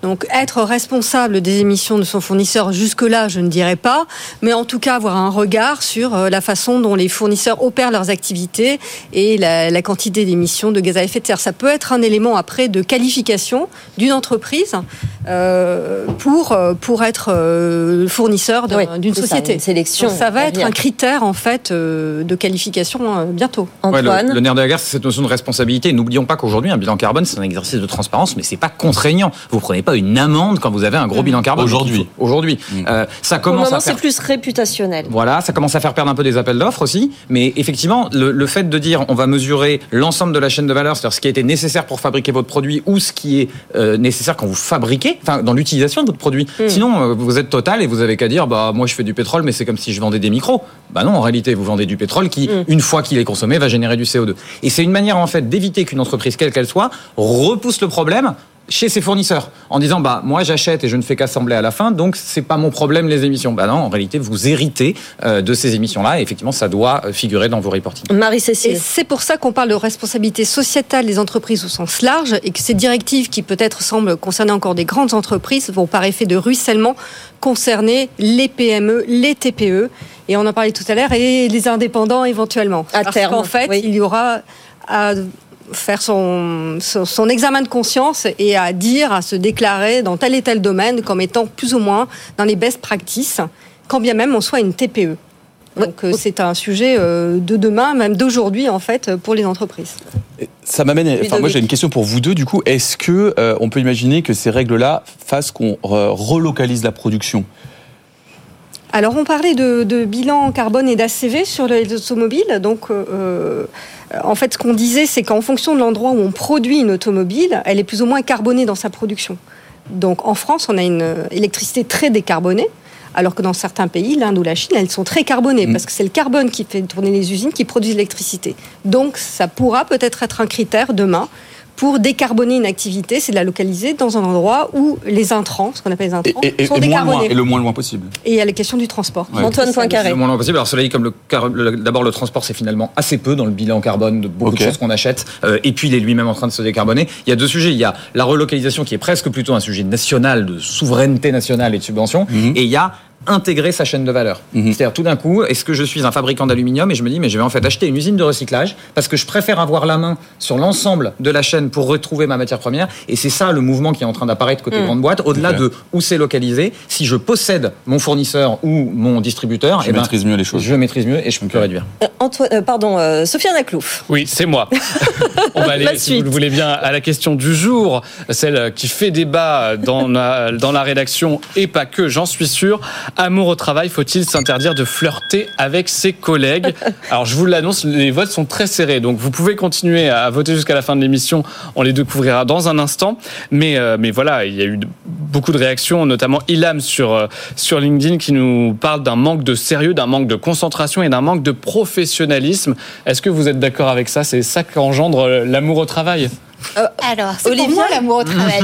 Donc être responsable des émissions de son fournisseur, jusque-là, je ne dirais pas, mais en tout cas avoir un regard sur la façon dont les fournisseurs opèrent leurs activités et la quantité d'émissions de gaz à effet de serre. Ça peut être un élément après de qualification d'une entreprise euh, pour, euh, pour être euh, fournisseur Oui, d'une ça, société. une sélection Donc ça va être un critère en fait euh, de qualification euh, bientôt. Ouais, Antoine. le, le nerf de la guerre, c'est cette notion de responsabilité. N'oublions pas qu'aujourd'hui, un bilan carbone, c'est un exercice de transparence, mais c'est pas contraignant. Vous prenez pas une amende quand vous avez un gros bilan carbone. Aujourd'hui. Aujourd'hui. Euh, ça commence moment, à faire c'est plus réputationnel. Voilà, ça commence à faire perdre un peu des appels d'offres aussi. Mais effectivement, le, le fait de dire on va mesurer l'ensemble de la chaîne de valeur, c'est-à-dire ce qui a été nécessaire pour fabriquer votre produit ou ce qui est euh, nécessaire quand vous fabriquez, enfin dans l'utilisation de votre produit. Sinon, euh, vous êtes total et vous avez qu'à dire bah moi je fais du pétrole, mais c'est comme si je vendais des micros. Bah non, en réalité, vous vendez du pétrole qui, une fois qu'il est consommé, va générer du CO2. Et c'est une manière en fait d'éviter qu'une entreprise, quelle qu'elle soit, repousse le problème chez ses fournisseurs en disant bah moi j'achète et je ne fais qu'assembler à la fin donc c'est pas mon problème les émissions bah non en réalité vous héritez euh, de ces émissions là et effectivement ça doit euh, figurer dans vos reportings Marie-Cécile. c'est pour ça qu'on parle de responsabilité sociétale des entreprises au sens large et que ces directives qui peut-être semblent concerner encore des grandes entreprises vont par effet de ruissellement concerner les PME, les TPE et on en parlait tout à l'heure et les indépendants éventuellement. À Parce terme, qu'en fait, oui. il y aura à faire son, son, son examen de conscience et à dire, à se déclarer dans tel et tel domaine comme étant plus ou moins dans les best practices, quand bien même on soit une TPE. Donc euh, c'est un sujet euh, de demain, même d'aujourd'hui en fait, pour les entreprises. Ça m'amène. Enfin, moi, j'ai une question pour vous deux. Du coup, est-ce que euh, on peut imaginer que ces règles-là fassent qu'on relocalise la production? Alors on parlait de, de bilan carbone et d'ACV sur les automobiles. Donc euh, en fait ce qu'on disait c'est qu'en fonction de l'endroit où on produit une automobile, elle est plus ou moins carbonée dans sa production. Donc en France on a une euh, électricité très décarbonée. Alors que dans certains pays, l'Inde ou la Chine, elles sont très carbonées Mm. parce que c'est le carbone qui fait tourner les usines qui produisent l'électricité. Donc ça pourra peut-être être un critère demain pour décarboner une activité, c'est de la localiser dans un endroit où les intrants, ce qu'on appelle les et, intrants, et- et sont moins loin, décarbonés. et le moins loin possible Et il y a la question du transport. Ouais. Antoine Poincaré. le moins loin possible alors cela dit comme le car- le- d'abord le transport c'est finalement assez peu dans le bilan carbone de beaucoup de choses qu'on achète euh, et puis il est lui-même en train de se décarboner il y a deux sujets il y a la relocalisation qui est presque plutôt un sujet national de souveraineté nationale et de subvention Mhm. et il y a intégrer sa chaîne de valeur. Mhm. C'est-à-dire tout d'un coup, est-ce que je suis un fabricant d'aluminium et je me dis mais je vais en fait acheter une usine de recyclage parce que je préfère avoir la main sur l'ensemble de la chaîne pour retrouver ma matière première et c'est ça le mouvement qui est en train d'apparaître côté Mm. grande boîte au-delà de où c'est localisé, si je possède mon fournisseur ou mon distributeur, Je eh ben, maîtrise mieux les choses. je maîtrise mieux et je peux réduire. Euh, Antoine, euh, pardon, euh, Sofiane Aklouf. Oui, c'est moi. On va aller, La si suite. vous le voulez bien, à la question du jour, celle qui fait débat dans la, dans la rédaction et pas que, j'en suis sûr. Amour au travail, faut-il s'interdire de flirter avec ses collègues Alors, je vous l'annonce, les votes sont très serrés, donc vous pouvez continuer à voter jusqu'à la fin de l'émission. On les découvrira dans un instant. Mais, euh, mais voilà, il y a eu beaucoup de réactions, notamment Ilham sur, euh, sur LinkedIn qui nous parle d'un manque de sérieux, d'un manque de concentration et d'un manque de professionnalisme. Est-ce que vous êtes d'accord avec ça? C'est ça qu'engendre euh, l'amour au travail Alors, c'est l'amour au travail.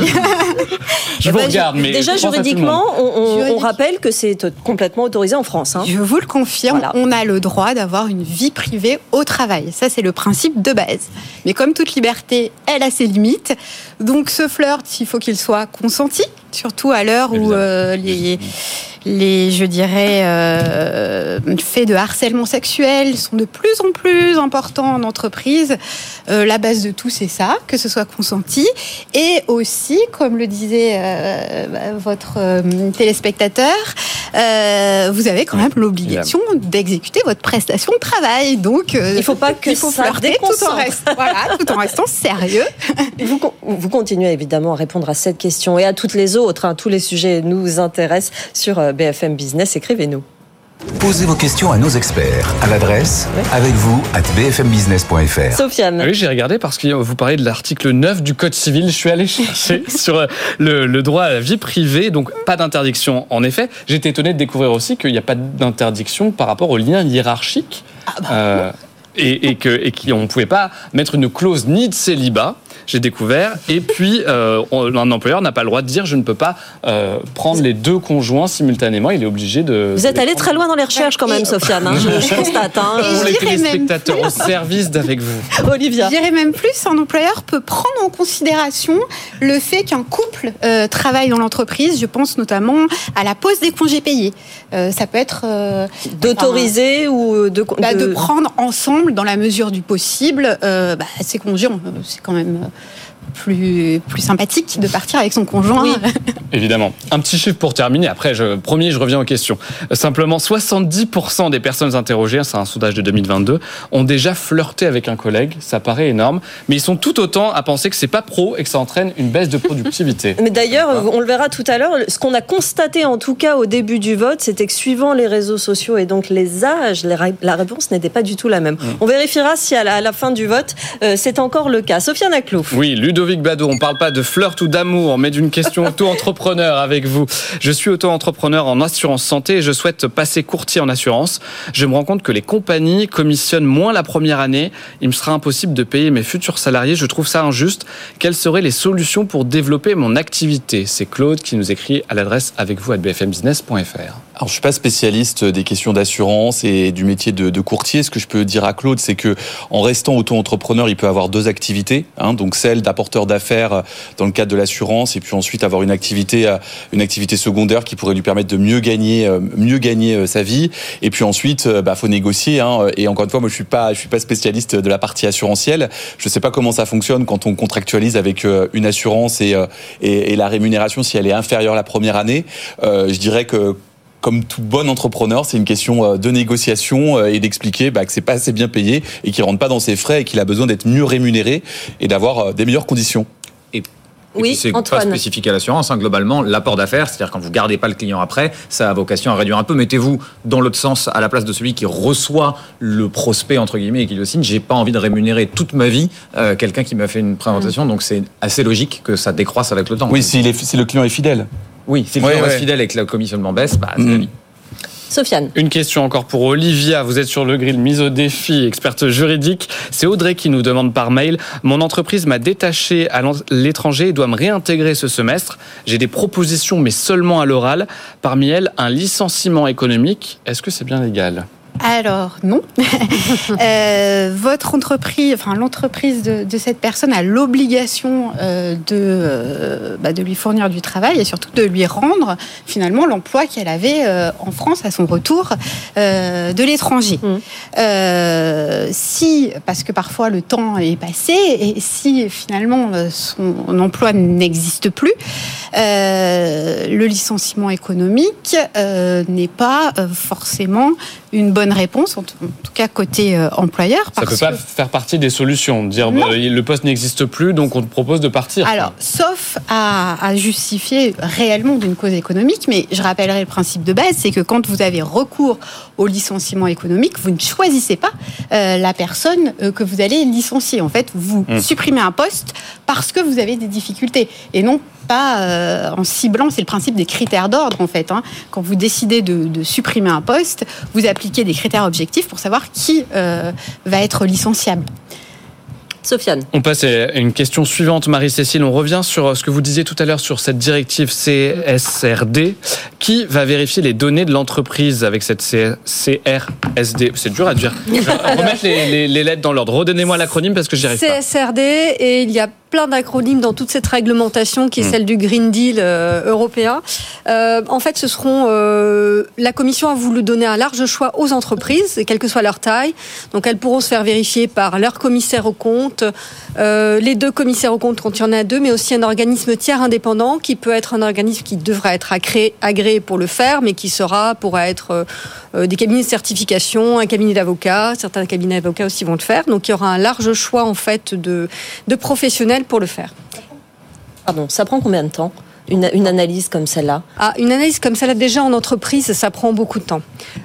Je Eh vous ben, regarde, mais déjà juridiquement, on, on- on Juridique. rappelle que c'est complètement autorisé en France. hein. Je vous le confirme, Voilà. on a le droit d'avoir une vie privée au travail. Ça, c'est le principe de base. Mais comme toute liberté, elle a ses limites. Donc, ce flirt, il faut qu'il soit consenti, surtout à l'heure où euh, les, les, je dirais, euh, faits de harcèlement sexuel sont de plus en plus importants en entreprise. Euh, la base de tout, c'est ça, que ce soit consenti. Et aussi, comme le disait euh, votre euh, téléspectateur, euh, vous avez quand même l'obligation d'exécuter votre prestation de travail. Donc, euh, Il faut pas que il faut ça flirter tout en, déconcentre. rest- voilà, tout en restant sérieux. Vous, vous continuez évidemment à répondre à cette question et à toutes les autres. hein. Tous les sujets nous intéressent sur euh, BFM Business. Écrivez-nous. Posez vos questions à nos experts à l'adresse avec vous at bfmbusiness.fr. Sofiane. Ah Oui, j'ai regardé parce que vous parlez de l'article 9 du Code civil. Je suis allé chercher sur euh, le, le droit à la vie privée, donc pas d'interdiction. En effet, j'étais étonné de découvrir aussi qu'il n'y a pas d'interdiction par rapport au lien hiérarchique. Euh, et, et que et qu'on ne pouvait pas mettre une clause ni de célibat. J'ai découvert. Et puis, euh, un employeur n'a pas le droit de dire je ne peux pas euh, prendre les deux conjoints simultanément. Il est obligé de. Vous êtes allé très loin dans les recherches quand même, Sofiane. hein. je, je constate. hein. Et Pour les téléspectateurs au service d'avec vous. Olivia. Je dirais même plus, un employeur peut prendre en considération le fait qu'un couple euh, travaille dans l'entreprise. Je pense notamment à la pause des congés payés. Euh, ça peut être euh, D'autoriser ou de, bah, de de- prendre ensemble, dans la mesure du possible, euh, bah, C'est quand même Euh, plus, plus sympathique de partir avec son conjoint. Oui. Évidemment. Un petit chiffre pour terminer. Après, je, promis, je reviens aux questions. Simplement, 70% des personnes interrogées, c'est un sondage de 2022, ont déjà flirté avec un collègue. Ça paraît énorme. Mais ils sont tout autant à penser que c'est pas pro et que ça entraîne une baisse de productivité. Mais d'ailleurs, on le verra tout à l'heure, ce qu'on a constaté en tout cas au début du vote, c'était que suivant les réseaux sociaux et donc les âges, la réponse n'était pas du tout la même. On vérifiera si à la, à la fin du vote, euh, c'est encore le cas. Sofiane Aklouf. Oui, Ludovic Bado, on parle pas de flirt ou d'amour, mais d'une question auto-entrepreneur avec vous. Je suis auto-entrepreneur en assurance santé et je souhaite passer courtier en assurance. Je me rends compte que les compagnies commissionnent moins la première année. Il me sera impossible de payer mes futurs salariés. Je trouve ça injuste. Quelles seraient les solutions pour développer mon activité? C'est Claude qui nous écrit à l'adresse avec vous à bfmbusiness.fr. Alors, je suis pas spécialiste des questions d'assurance et du métier de, courtier. Ce que je peux dire à Claude, c'est que en restant auto-entrepreneur, il peut avoir deux activités. Hein, donc celle d'apporteur d'affaires dans le cadre de l'assurance, et puis ensuite avoir une activité, euh, une activité secondaire qui pourrait lui permettre de mieux gagner, euh, mieux gagner euh, sa vie. Et puis ensuite, bah, faut négocier. Hein, et encore une fois, moi, je suis pas, je suis pas spécialiste de la partie assurantielle. Je sais pas comment ça fonctionne quand on contractualise avec une assurance et, et, et la rémunération si elle est inférieure la première année. Euh, je dirais que comme tout bon entrepreneur, c'est une question euh, de négociation euh, et d'expliquer bah, que c'est pas assez bien payé et qu'il rentre pas dans ses frais et qu'il a besoin d'être mieux rémunéré et d'avoir euh, des meilleures conditions. Et Oui, c'est pas spécifique à l'assurance. hein. Globalement, l'apport d'affaires, c'est-à-dire quand vous gardez pas le client après, ça a vocation à réduire un peu. Mettez-vous dans l'autre sens à la place de celui qui reçoit le prospect entre guillemets et qui le signe. J'ai pas envie de rémunérer toute ma vie euh, quelqu'un qui m'a fait une présentation. Donc c'est assez logique que ça décroisse avec le temps. Oui, si le client est fidèle. Oui, si le Ouais, client reste ouais. fidèle et que le commissionnement baisse, bah, c'est la vie. Sofiane. Une question encore pour Olivia. Vous êtes sur le grill mise au défi, experte juridique. C'est Audrey qui nous demande par mail. Mon entreprise m'a détaché à l'étranger et doit me réintégrer ce semestre. J'ai des propositions, mais seulement à l'oral. Parmi elles, un licenciement économique. Est-ce que c'est bien légal? Alors non. euh, votre entreprise, enfin l'entreprise de, de, cette personne a l'obligation euh, de, euh, bah, de lui fournir du travail et surtout de lui rendre finalement l'emploi qu'elle avait en France à son retour de l'étranger. Mmh. si, parce que parfois le temps est passé et si finalement son emploi n'existe plus, le licenciement économique n'est pas forcément une bonne réponse, en tout cas côté euh, employeur. Ça ne peut pas faire partie des solutions, dire bah, le poste n'existe plus, donc on te propose de partir. Alors, sauf à, à, justifier réellement d'une cause économique, mais je rappellerai le principe de base, c'est que quand vous avez recours au licenciement économique, vous ne choisissez pas euh, la personne euh, que vous allez licencier. En fait, vous mmh. supprimez un poste parce que vous avez des difficultés et non pas euh, en ciblant, c'est le principe des critères d'ordre en fait. Hein. Quand vous décidez de, supprimer un poste, vous appliquez des critères objectifs pour savoir qui euh, va être licenciable. Sofiane. On passe à une question suivante, Marie-Cécile. On revient sur ce que vous disiez tout à l'heure sur cette directive CSRD. Qui va vérifier les données de l'entreprise avec cette CRSD C'est dur à dire. remettre les, les, les lettres dans l'ordre. Redonnez-moi l'acronyme parce que j'y arrive pas. CSRD et il y a plein d'acronymes dans toute cette réglementation qui est mmh. celle du Green Deal euh, européen. Euh, en fait, ce seront euh, la Commission a voulu donner un large choix aux entreprises, quelle que soit leur taille. Donc, elles pourront se faire vérifier par leur commissaire aux euh, les deux commissaires aux comptes quand il y en a deux, mais aussi un organisme tiers indépendant qui peut être un organisme qui devra être agréé, pour le faire, mais qui sera pourra être euh, des cabinets de certification, un cabinet d'avocats. Certains cabinets d'avocats aussi vont le faire. Donc, il y aura un large choix en fait de, de professionnels pour le faire. Pardon, ça prend combien de temps? Une, une, analyse comme celle-là ah, Une analyse comme celle-là, déjà en entreprise, ça prend beaucoup de temps.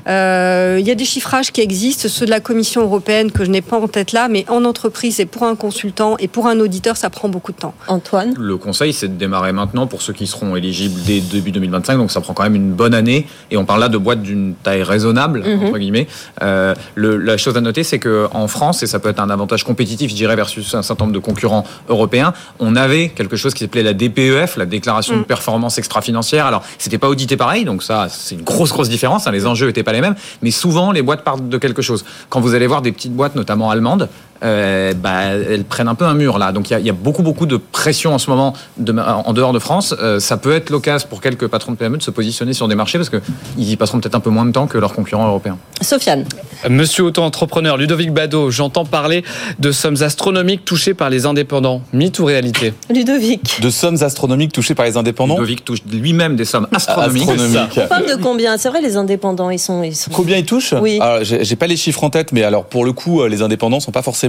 Euh, il y a des chiffrages qui existent, ceux de la Commission européenne que je n'ai pas en tête là, mais en entreprise et pour un consultant et pour un auditeur, ça prend beaucoup de temps. Antoine Le conseil, c'est de démarrer maintenant pour ceux qui seront éligibles dès début 2025, donc ça prend quand même une bonne année. Et on parle là de boîtes d'une taille raisonnable, mm -hmm. entre guillemets. Euh, le, la chose à noter, c'est qu'en France, et ça peut être un avantage compétitif, je dirais, versus un certain nombre de concurrents européens, on avait quelque chose qui s'appelait la DPEF, la déclaration de performance extra-financière. Alors, c'était pas audité pareil, donc ça, c'est une grosse, grosse différence. Hein, les enjeux n'étaient pas les mêmes, mais souvent, les boîtes partent de quelque chose. Quand vous allez voir des petites boîtes, notamment allemandes, euh, bah, elles prennent un peu un mur là. Donc il y, y, a beaucoup beaucoup de pression en ce moment de, en dehors de France. Euh, ça peut être l'occasion pour quelques patrons de PME de se positionner sur des marchés parce qu'ils y passeront peut-être un peu moins de temps que leurs concurrents européens. Sofiane. Monsieur auto-entrepreneur Ludovic Bado, j'entends parler de sommes astronomiques touchées par les indépendants. Mythe ou réalité? Ludovic. De sommes astronomiques touchées par les indépendants? Ludovic touche lui-même des sommes astronomiques. astronomiques. On parle de combien? C'est vrai, les indépendants, ils sont, ils sont... Combien ils touchent? Oui. J'ai pas les chiffres en tête, mais alors pour le coup, les indépendants sont pas forcément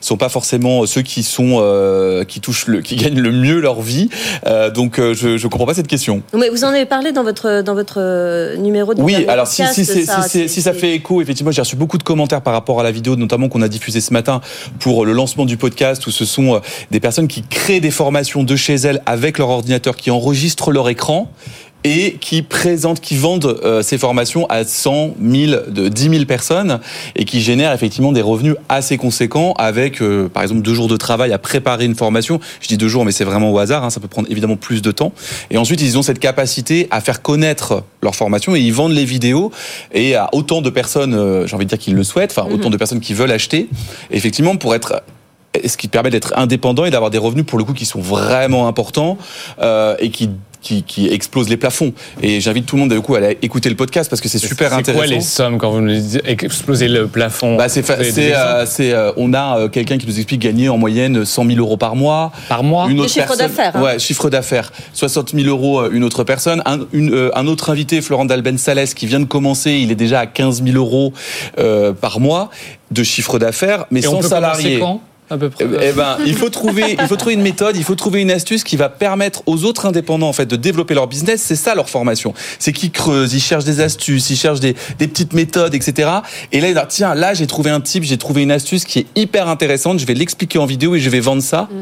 sont pas forcément ceux qui sont euh, qui touchent le qui gagnent le mieux leur vie. Euh, donc je je comprends pas cette question. Mais vous en avez parlé dans votre dans votre numéro. De oui, alors si si, si, ça, si, si ça fait écho, effectivement, j'ai reçu beaucoup de commentaires par rapport à la vidéo, notamment qu'on a diffusée ce matin pour le lancement du podcast, où ce sont des personnes qui créent des formations de chez elles avec leur ordinateur, qui enregistrent leur écran et qui présentent, qui vendent euh, ces formations à 100, 1000, de 10 000 personnes et qui génèrent effectivement des revenus assez conséquents avec, euh, par exemple, deux jours de travail à préparer une formation. Je dis deux jours, mais c'est vraiment au hasard, hein, ça peut prendre évidemment plus de temps. Et ensuite, ils ont cette capacité à faire connaître leur formation et ils vendent les vidéos et à autant de personnes, euh, j'ai envie de dire qu'ils le souhaitent, enfin, autant de personnes qui veulent acheter. Et effectivement, pour être ce qui permet d'être indépendant et d'avoir des revenus pour le coup qui sont vraiment importants euh, et qui qui, qui explose les plafonds. Et j'invite tout le monde du coup à aller écouter le podcast parce que c'est super intéressant. C'est quoi les sommes quand vous nous dites exploser le plafond bah, c'est c'est euh, euh, on a euh, quelqu'un qui nous explique gagner en moyenne 100 000 euros par mois. Par mois. Une autre chiffre d'affaires. Hein. Ouais, chiffre d'affaires. 60 000 euros une autre personne. Un, une, euh, un autre invité, Florent Dalben Sales, qui vient de commencer, il est déjà à 15 000 euros euh, par mois de chiffre d'affaires, mais Et sans on peut salarié. Quand? À peu près. Eh ben, il faut trouver, il faut trouver une méthode, il faut trouver une astuce qui va permettre aux autres indépendants en fait de développer leur business. C'est ça leur formation. C'est qu'ils creusent, ils cherchent des astuces, ils cherchent des, des petites méthodes, etc. Et là, ils disent tiens, là j'ai trouvé un type, j'ai trouvé une astuce qui est hyper intéressante. Je vais l'expliquer en vidéo et je vais vendre ça. Mm.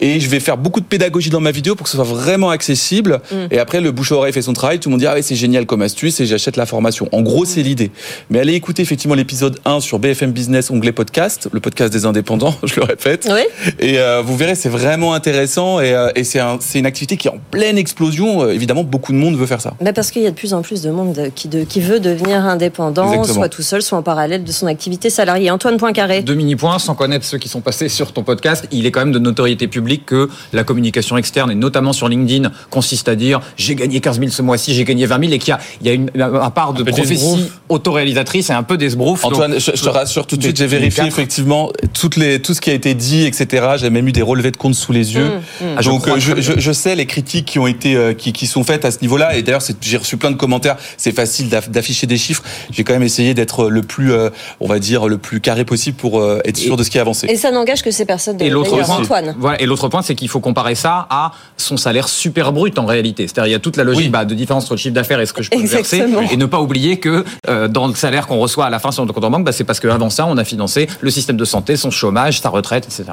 Et je vais faire beaucoup de pédagogie dans ma vidéo pour que ce soit vraiment accessible. Mm. Et après, le bouche à oreille fait son travail. Tout le monde dit ah ouais, c'est génial comme astuce et j'achète la formation. En gros, c'est l'idée. Mais allez écouter effectivement l'épisode 1 sur BFM Business onglet podcast, le podcast des indépendants. Je le faites. Oui. Et euh, vous verrez, c'est vraiment intéressant et, euh, et c'est un, c'est une activité qui est en pleine explosion. Euh, évidemment, beaucoup de monde veut faire ça. Mais parce qu'il y a de plus en plus de monde qui, de- qui veut devenir indépendant, Exactement. soit tout seul, soit en parallèle de son activité salariée. Antoine Poincaré. Deux mini-points, sans connaître ceux qui sont passés sur ton podcast, il est quand même de notoriété publique que la communication externe, et notamment sur LinkedIn, consiste à dire j'ai gagné 15 000 ce mois-ci, j'ai gagné 20 000, et qu'il y a, il y a une, un part de peu prophétie autoréalisatrice et un peu d'esbrouf. Antoine, Donc, je, je te rassure tout de suite, j'ai vérifié effectivement toutes les, tout ce qui a été dit, etc. J'ai même eu des relevés de compte sous les yeux. Mmh, mmh. Ah, je Donc euh, je, que- je, je sais les critiques qui ont été euh, qui, qui sont faites à ce niveau-là. Et d'ailleurs, j'ai reçu plein de commentaires. C'est facile d'aff- d'afficher des chiffres. J'ai quand même essayé d'être le plus, euh, on va dire, le plus carré possible pour euh, être sûr de ce qui est avancé. Et ça n'engage que ces personnes. Et l'autre point, Antoine. voilà, et l'autre point, c'est qu'il faut comparer ça à son salaire super brut en réalité. C'est-à-dire, il y a toute la logique Oui. bah, de différence entre le chiffre d'affaires et ce que je peux verser, et ne pas oublier que euh, dans le salaire qu'on reçoit à la fin sur notre compte en banque, bah, c'est parce qu'avant ça, on a financé le système de santé, son chômage, sa retraite, etc.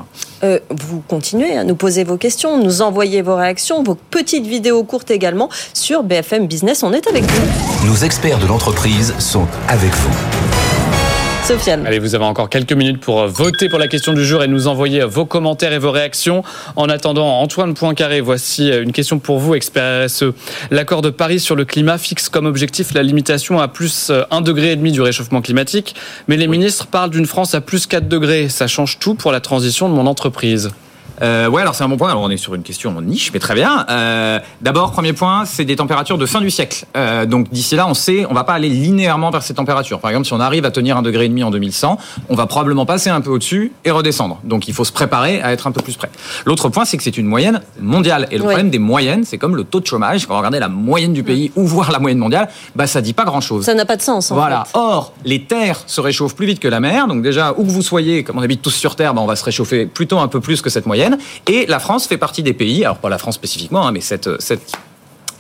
Euh, vous continuez à nous poser vos questions, nous envoyer vos réactions, vos petites vidéos courtes également sur BFM Business. On est avec vous. Nos experts de l'entreprise sont avec vous. Sofiane. Allez, vous avez encore quelques minutes pour euh, voter pour la question du jour et nous envoyer euh, vos commentaires et vos réactions. En attendant, Antoine Poincaré, voici euh, une question pour vous, expert RSE. L'accord de Paris sur le climat fixe comme objectif la limitation à plus euh, 1,5 degré et demi du réchauffement climatique, mais les ministres parlent d'une France à plus 4 degrés. Ça change tout pour la transition de mon entreprise. Euh, ouais, alors c'est un bon point. Alors on est sur une question en niche, mais très bien. Euh, D'abord, premier point, c'est des températures de fin du siècle. Euh, donc d'ici là, on sait, on va pas aller linéairement vers ces températures. Par exemple, si on arrive à tenir un degré et demi en 2100, on va probablement passer un peu au-dessus et redescendre. Donc il faut se préparer à être un peu plus près. L'autre point, c'est que c'est une moyenne mondiale. Et le Ouais. problème des moyennes, c'est comme le taux de chômage. Quand on regarde la moyenne du pays ou voir la moyenne mondiale, bah ça dit pas grand-chose. Ça n'a pas de sens. En Voilà. fait. Or, les terres se réchauffent plus vite que la mer. Donc déjà, où que vous soyez, comme on habite tous sur Terre, ben, on va se réchauffer plutôt un peu plus que cette moyenne. Et la France fait partie des pays, alors pas la France spécifiquement, hein, mais cette, cette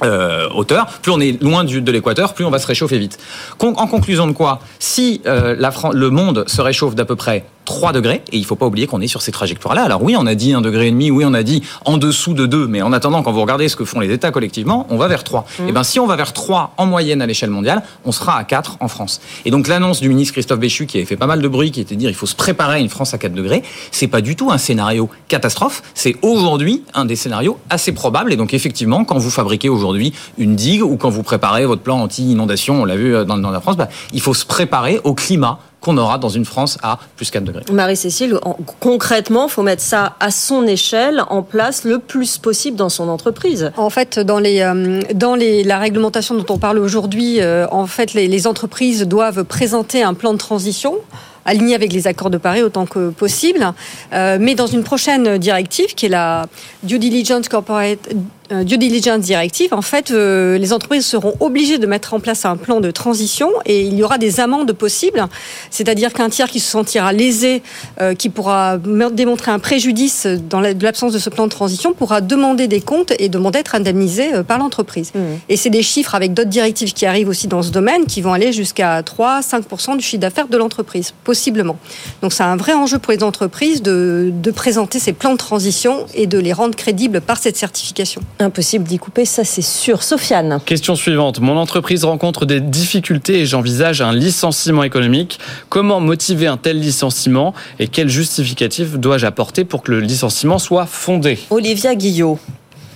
euh, hauteur, plus on est loin du, de l'équateur, plus on va se réchauffer vite. En conclusion de quoi, si euh, le monde se réchauffe d'à peu près 3 degrés, et il faut pas oublier qu'on est sur ces trajectoires-là. Alors oui, on a dit 1 degré et demi, oui, on a dit en dessous de 2, mais en attendant, quand vous regardez ce que font les États collectivement, on va vers 3. Et ben si on va vers 3 en moyenne à l'échelle mondiale, on sera à 4 en France. Et donc l'annonce du ministre Christophe Béchu, qui avait fait pas mal de bruit, qui était de dire il faut se préparer à une France à 4 degrés, c'est pas du tout un scénario catastrophe, c'est aujourd'hui un des scénarios assez probables. Et donc effectivement, quand vous fabriquez aujourd'hui une digue ou quand vous préparez votre plan anti-inondation, on l'a vu euh, dans, dans la France, bah, il faut se préparer au climat qu'on aura dans une France à plus 4 degrés. Marie-Cécile, en- concrètement, faut mettre ça à son échelle, en place le plus possible dans son entreprise. En fait, dans les euh, dans les la réglementation dont on parle aujourd'hui, euh, en fait, les, les entreprises doivent présenter un plan de transition aligné avec les accords de Paris autant que possible, Euh, mais dans une prochaine directive qui est la due diligence corporate due diligence directive, en fait, euh, les entreprises seront obligées de mettre en place un plan de transition et il y aura des amendes possibles. C'est-à-dire qu'un tiers qui se sentira lésé, euh, qui pourra démontrer un préjudice dans la- de l'absence de ce plan de transition, pourra demander des comptes et demander d'être indemnisé euh, par l'entreprise. Et c'est des chiffres avec d'autres directives qui arrivent aussi dans ce domaine qui vont aller jusqu'à 3-5% du chiffre d'affaires de l'entreprise, possiblement. Donc c'est un vrai enjeu pour les entreprises de, de présenter ces plans de transition et de les rendre crédibles par cette certification. Impossible d'y couper, ça c'est sûr. Sofiane. Question suivante. Mon entreprise rencontre des difficultés et j'envisage un licenciement économique. Comment motiver un tel licenciement et quel justificatif dois-je apporter pour que le licenciement soit fondé? Olivia Guillot.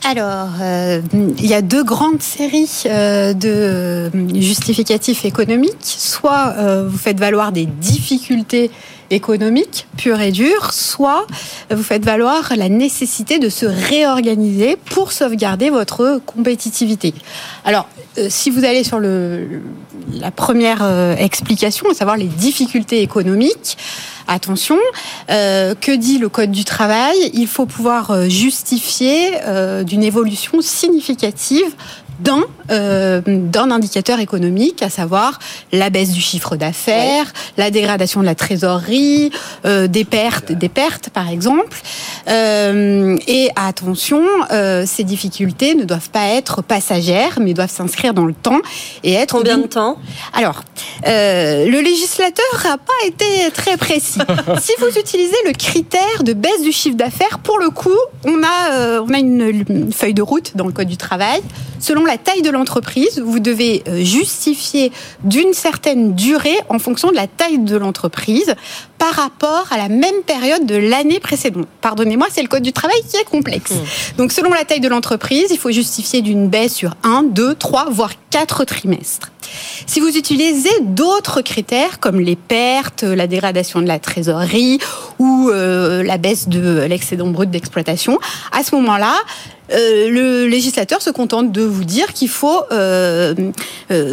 Alors, euh, il y a deux grandes séries euh, de justificatifs économiques. Soit euh, vous faites valoir des difficultés économiques pures et dures, soit vous faites valoir la nécessité de se réorganiser pour sauvegarder votre compétitivité. Alors, euh, si vous allez sur la première euh, explication, à savoir les difficultés économiques, Attention, euh, que dit le Code du travail? Il faut pouvoir justifier d'une évolution significative d'un euh, d'un indicateur économique, à savoir la baisse du chiffre d'affaires, la dégradation de la trésorerie, euh, des pertes, des pertes par exemple. Euh, et attention, euh, ces difficultés ne doivent pas être passagères, mais doivent s'inscrire dans le temps et être Combien de temps? Alors, le législateur n'a pas été très précis. si vous utilisez le critère de baisse du chiffre d'affaires, pour le coup, on a, on a une, une feuille de route dans le Code du travail. Selon la taille de l'entreprise, vous devez euh, justifier d'une certaine durée en fonction de la taille de l'entreprise. Par rapport à la même période de l'année précédente. Pardonnez-moi, c'est le code du travail qui est complexe. Mmh. Donc selon la taille de l'entreprise, il faut justifier d'une baisse sur 1, 2, 3, voire 4 trimestres. Si vous utilisez d'autres critères comme les pertes, la dégradation de la trésorerie ou euh, la baisse de l'excédent brut d'exploitation, à ce moment-là, euh, le législateur se contente de vous dire qu'il faut euh,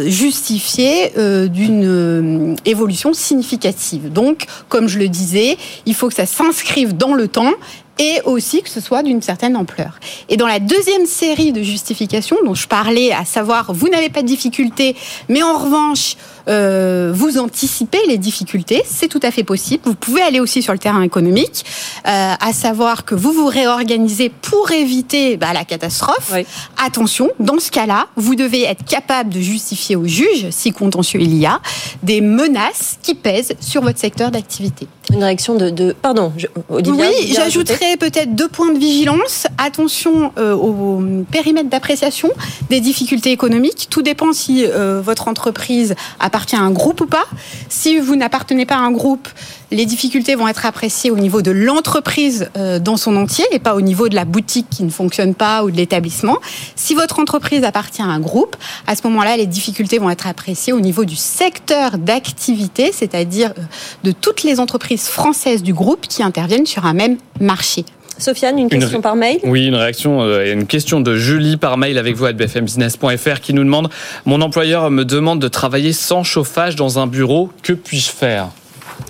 justifier d'une évolution significative. Donc, comme je le disais, il faut que ça s'inscrive dans le temps et aussi que ce soit d'une certaine ampleur. Et dans la deuxième série de justifications dont je parlais, à savoir vous n'avez pas de difficultés, mais en revanche euh, vous anticipez les difficultés, c'est tout à fait possible. Vous pouvez aller aussi sur le terrain économique, euh, à savoir que vous vous réorganisez pour éviter bah, la catastrophe. Oui. Attention, dans ce cas-là, vous devez être capable de justifier au juge, si contentieux il y a, des menaces qui pèsent sur votre secteur d'activité. Une réaction de, de- pardon, je- Olivia. Oui, j'ajouterais peut-être deux points de vigilance. Attention euh, au périmètre d'appréciation des difficultés économiques. Tout dépend si euh, votre entreprise appartient à un groupe ou pas. Si vous n'appartenez pas à un groupe, les difficultés vont être appréciées au niveau de l'entreprise euh, dans son entier et pas au niveau de la boutique qui ne fonctionne pas ou de l'établissement. Si votre entreprise appartient à un groupe, à ce moment-là, les difficultés vont être appréciées au niveau du secteur d'activité, c'est-à-dire euh, de toutes les entreprises françaises du groupe qui interviennent sur un même marché. Sofiane, une question par mail? Oui, une réaction euh, et une question de Julie par mail avec vous à bfmbusiness.fr qui nous demande Mon employeur me demande de travailler sans chauffage dans un bureau. Que puis-je faire?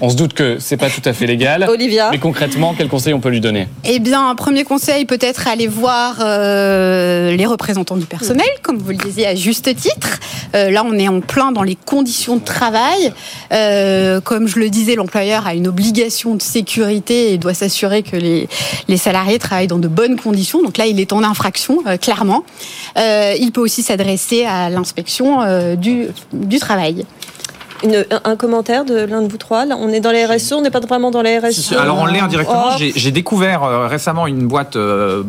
On se doute que c'est pas tout à fait légal. Olivia. Mais concrètement, quel conseil on peut lui donner? Eh bien, un premier conseil, peut-être aller voir euh, les représentants du personnel, comme vous le disiez à juste titre. Euh, là, on est en plein dans les conditions de travail. Euh, comme je le disais, l'employeur a une obligation de sécurité et doit s'assurer que les, les salariés travaillent dans de bonnes conditions. Donc là, il est en infraction, euh, clairement. Euh, il peut aussi s'adresser à l'inspection euh, du, du travail. Une- un, commentaire de l'un de vous trois. Là, on est dans les RSE, on n'est pas vraiment dans les RSE. Alors on l'est indirectement. Oh. J'ai- J'ai découvert euh, récemment une boîte euh,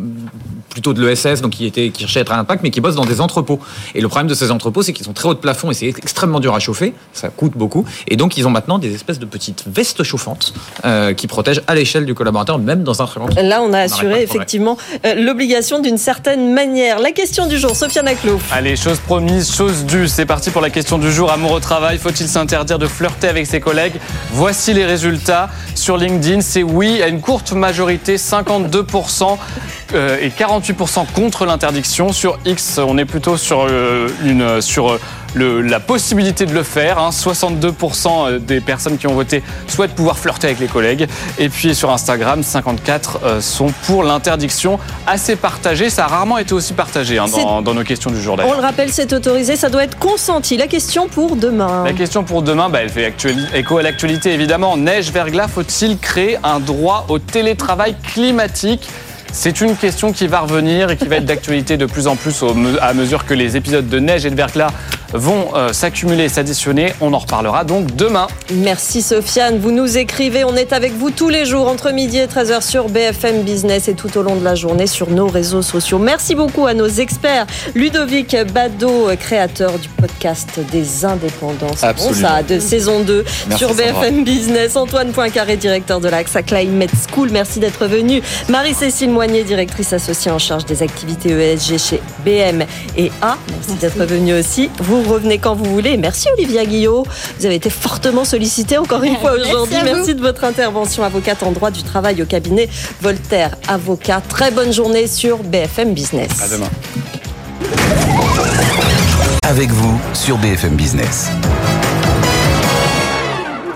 plutôt de l'ESS, donc qui était qui cherchait à être à impact, mais qui bosse dans des entrepôts. Et le problème de ces entrepôts, c'est qu'ils sont très haut de plafond et c'est extrêmement dur à chauffer. Ça coûte beaucoup. Et donc ils ont maintenant des espèces de petites vestes chauffantes euh, qui protègent à l'échelle du collaborateur, même dans un très. Là, on a assuré effectivement euh, l'obligation d'une certaine manière. La question du jour, Sofiane Aclo. Allez, chose promise, chose due. C'est parti pour la question du jour. Amour au travail, faut-il s'interdire de flirter avec ses collègues? Voici les résultats sur LinkedIn. C'est oui à une courte majorité, 52% euh, et 48% contre l'interdiction. Sur X, on est plutôt sur, euh, une, sur euh, le- la possibilité de le faire. hein. 62% des personnes qui ont voté souhaitent pouvoir flirter avec les collègues. Et puis sur Instagram, 54 euh, sont pour l'interdiction. Assez partagé. Ça a rarement été aussi partagé hein, dans, dans nos questions du jour d'ailleurs. On le rappelle, c'est autorisé, ça doit être consenti. La question pour demain. La question pour demain, bah, elle fait écho à l'actualité évidemment. Neige, verglas, faut-il créer un droit au télétravail climatique? C'est une question qui va revenir et qui va être d'actualité de plus en plus au à mesure que les épisodes de neige et de verglas vont euh, s'accumuler et s'additionner. On en reparlera donc demain. Merci Sofiane, vous nous écrivez, on est avec vous tous les jours entre midi et 13h sur BFM Business et tout au long de la journée sur nos réseaux sociaux. Merci beaucoup à nos experts, Ludovic Bado, créateur du podcast des indépendants, C'est bon Absolument. ça, de saison 2 Merci, sur Sandra. BFM Business, Antoine Poincaré, directeur de l'AXA Climate School, merci d'être venu, Marie-Cécile Moignet, directrice associée en charge des activités ESG chez BM et A, merci, d'être venue aussi, vous revenez quand vous voulez, merci Olivia Guillot, vous avez été fortement sollicité encore une fois aujourd'hui. Merci de votre intervention, avocate en droit du travail au cabinet Voltaire Avocat. Très bonne journée sur BFM Business. À demain. Avec vous sur BFM Business.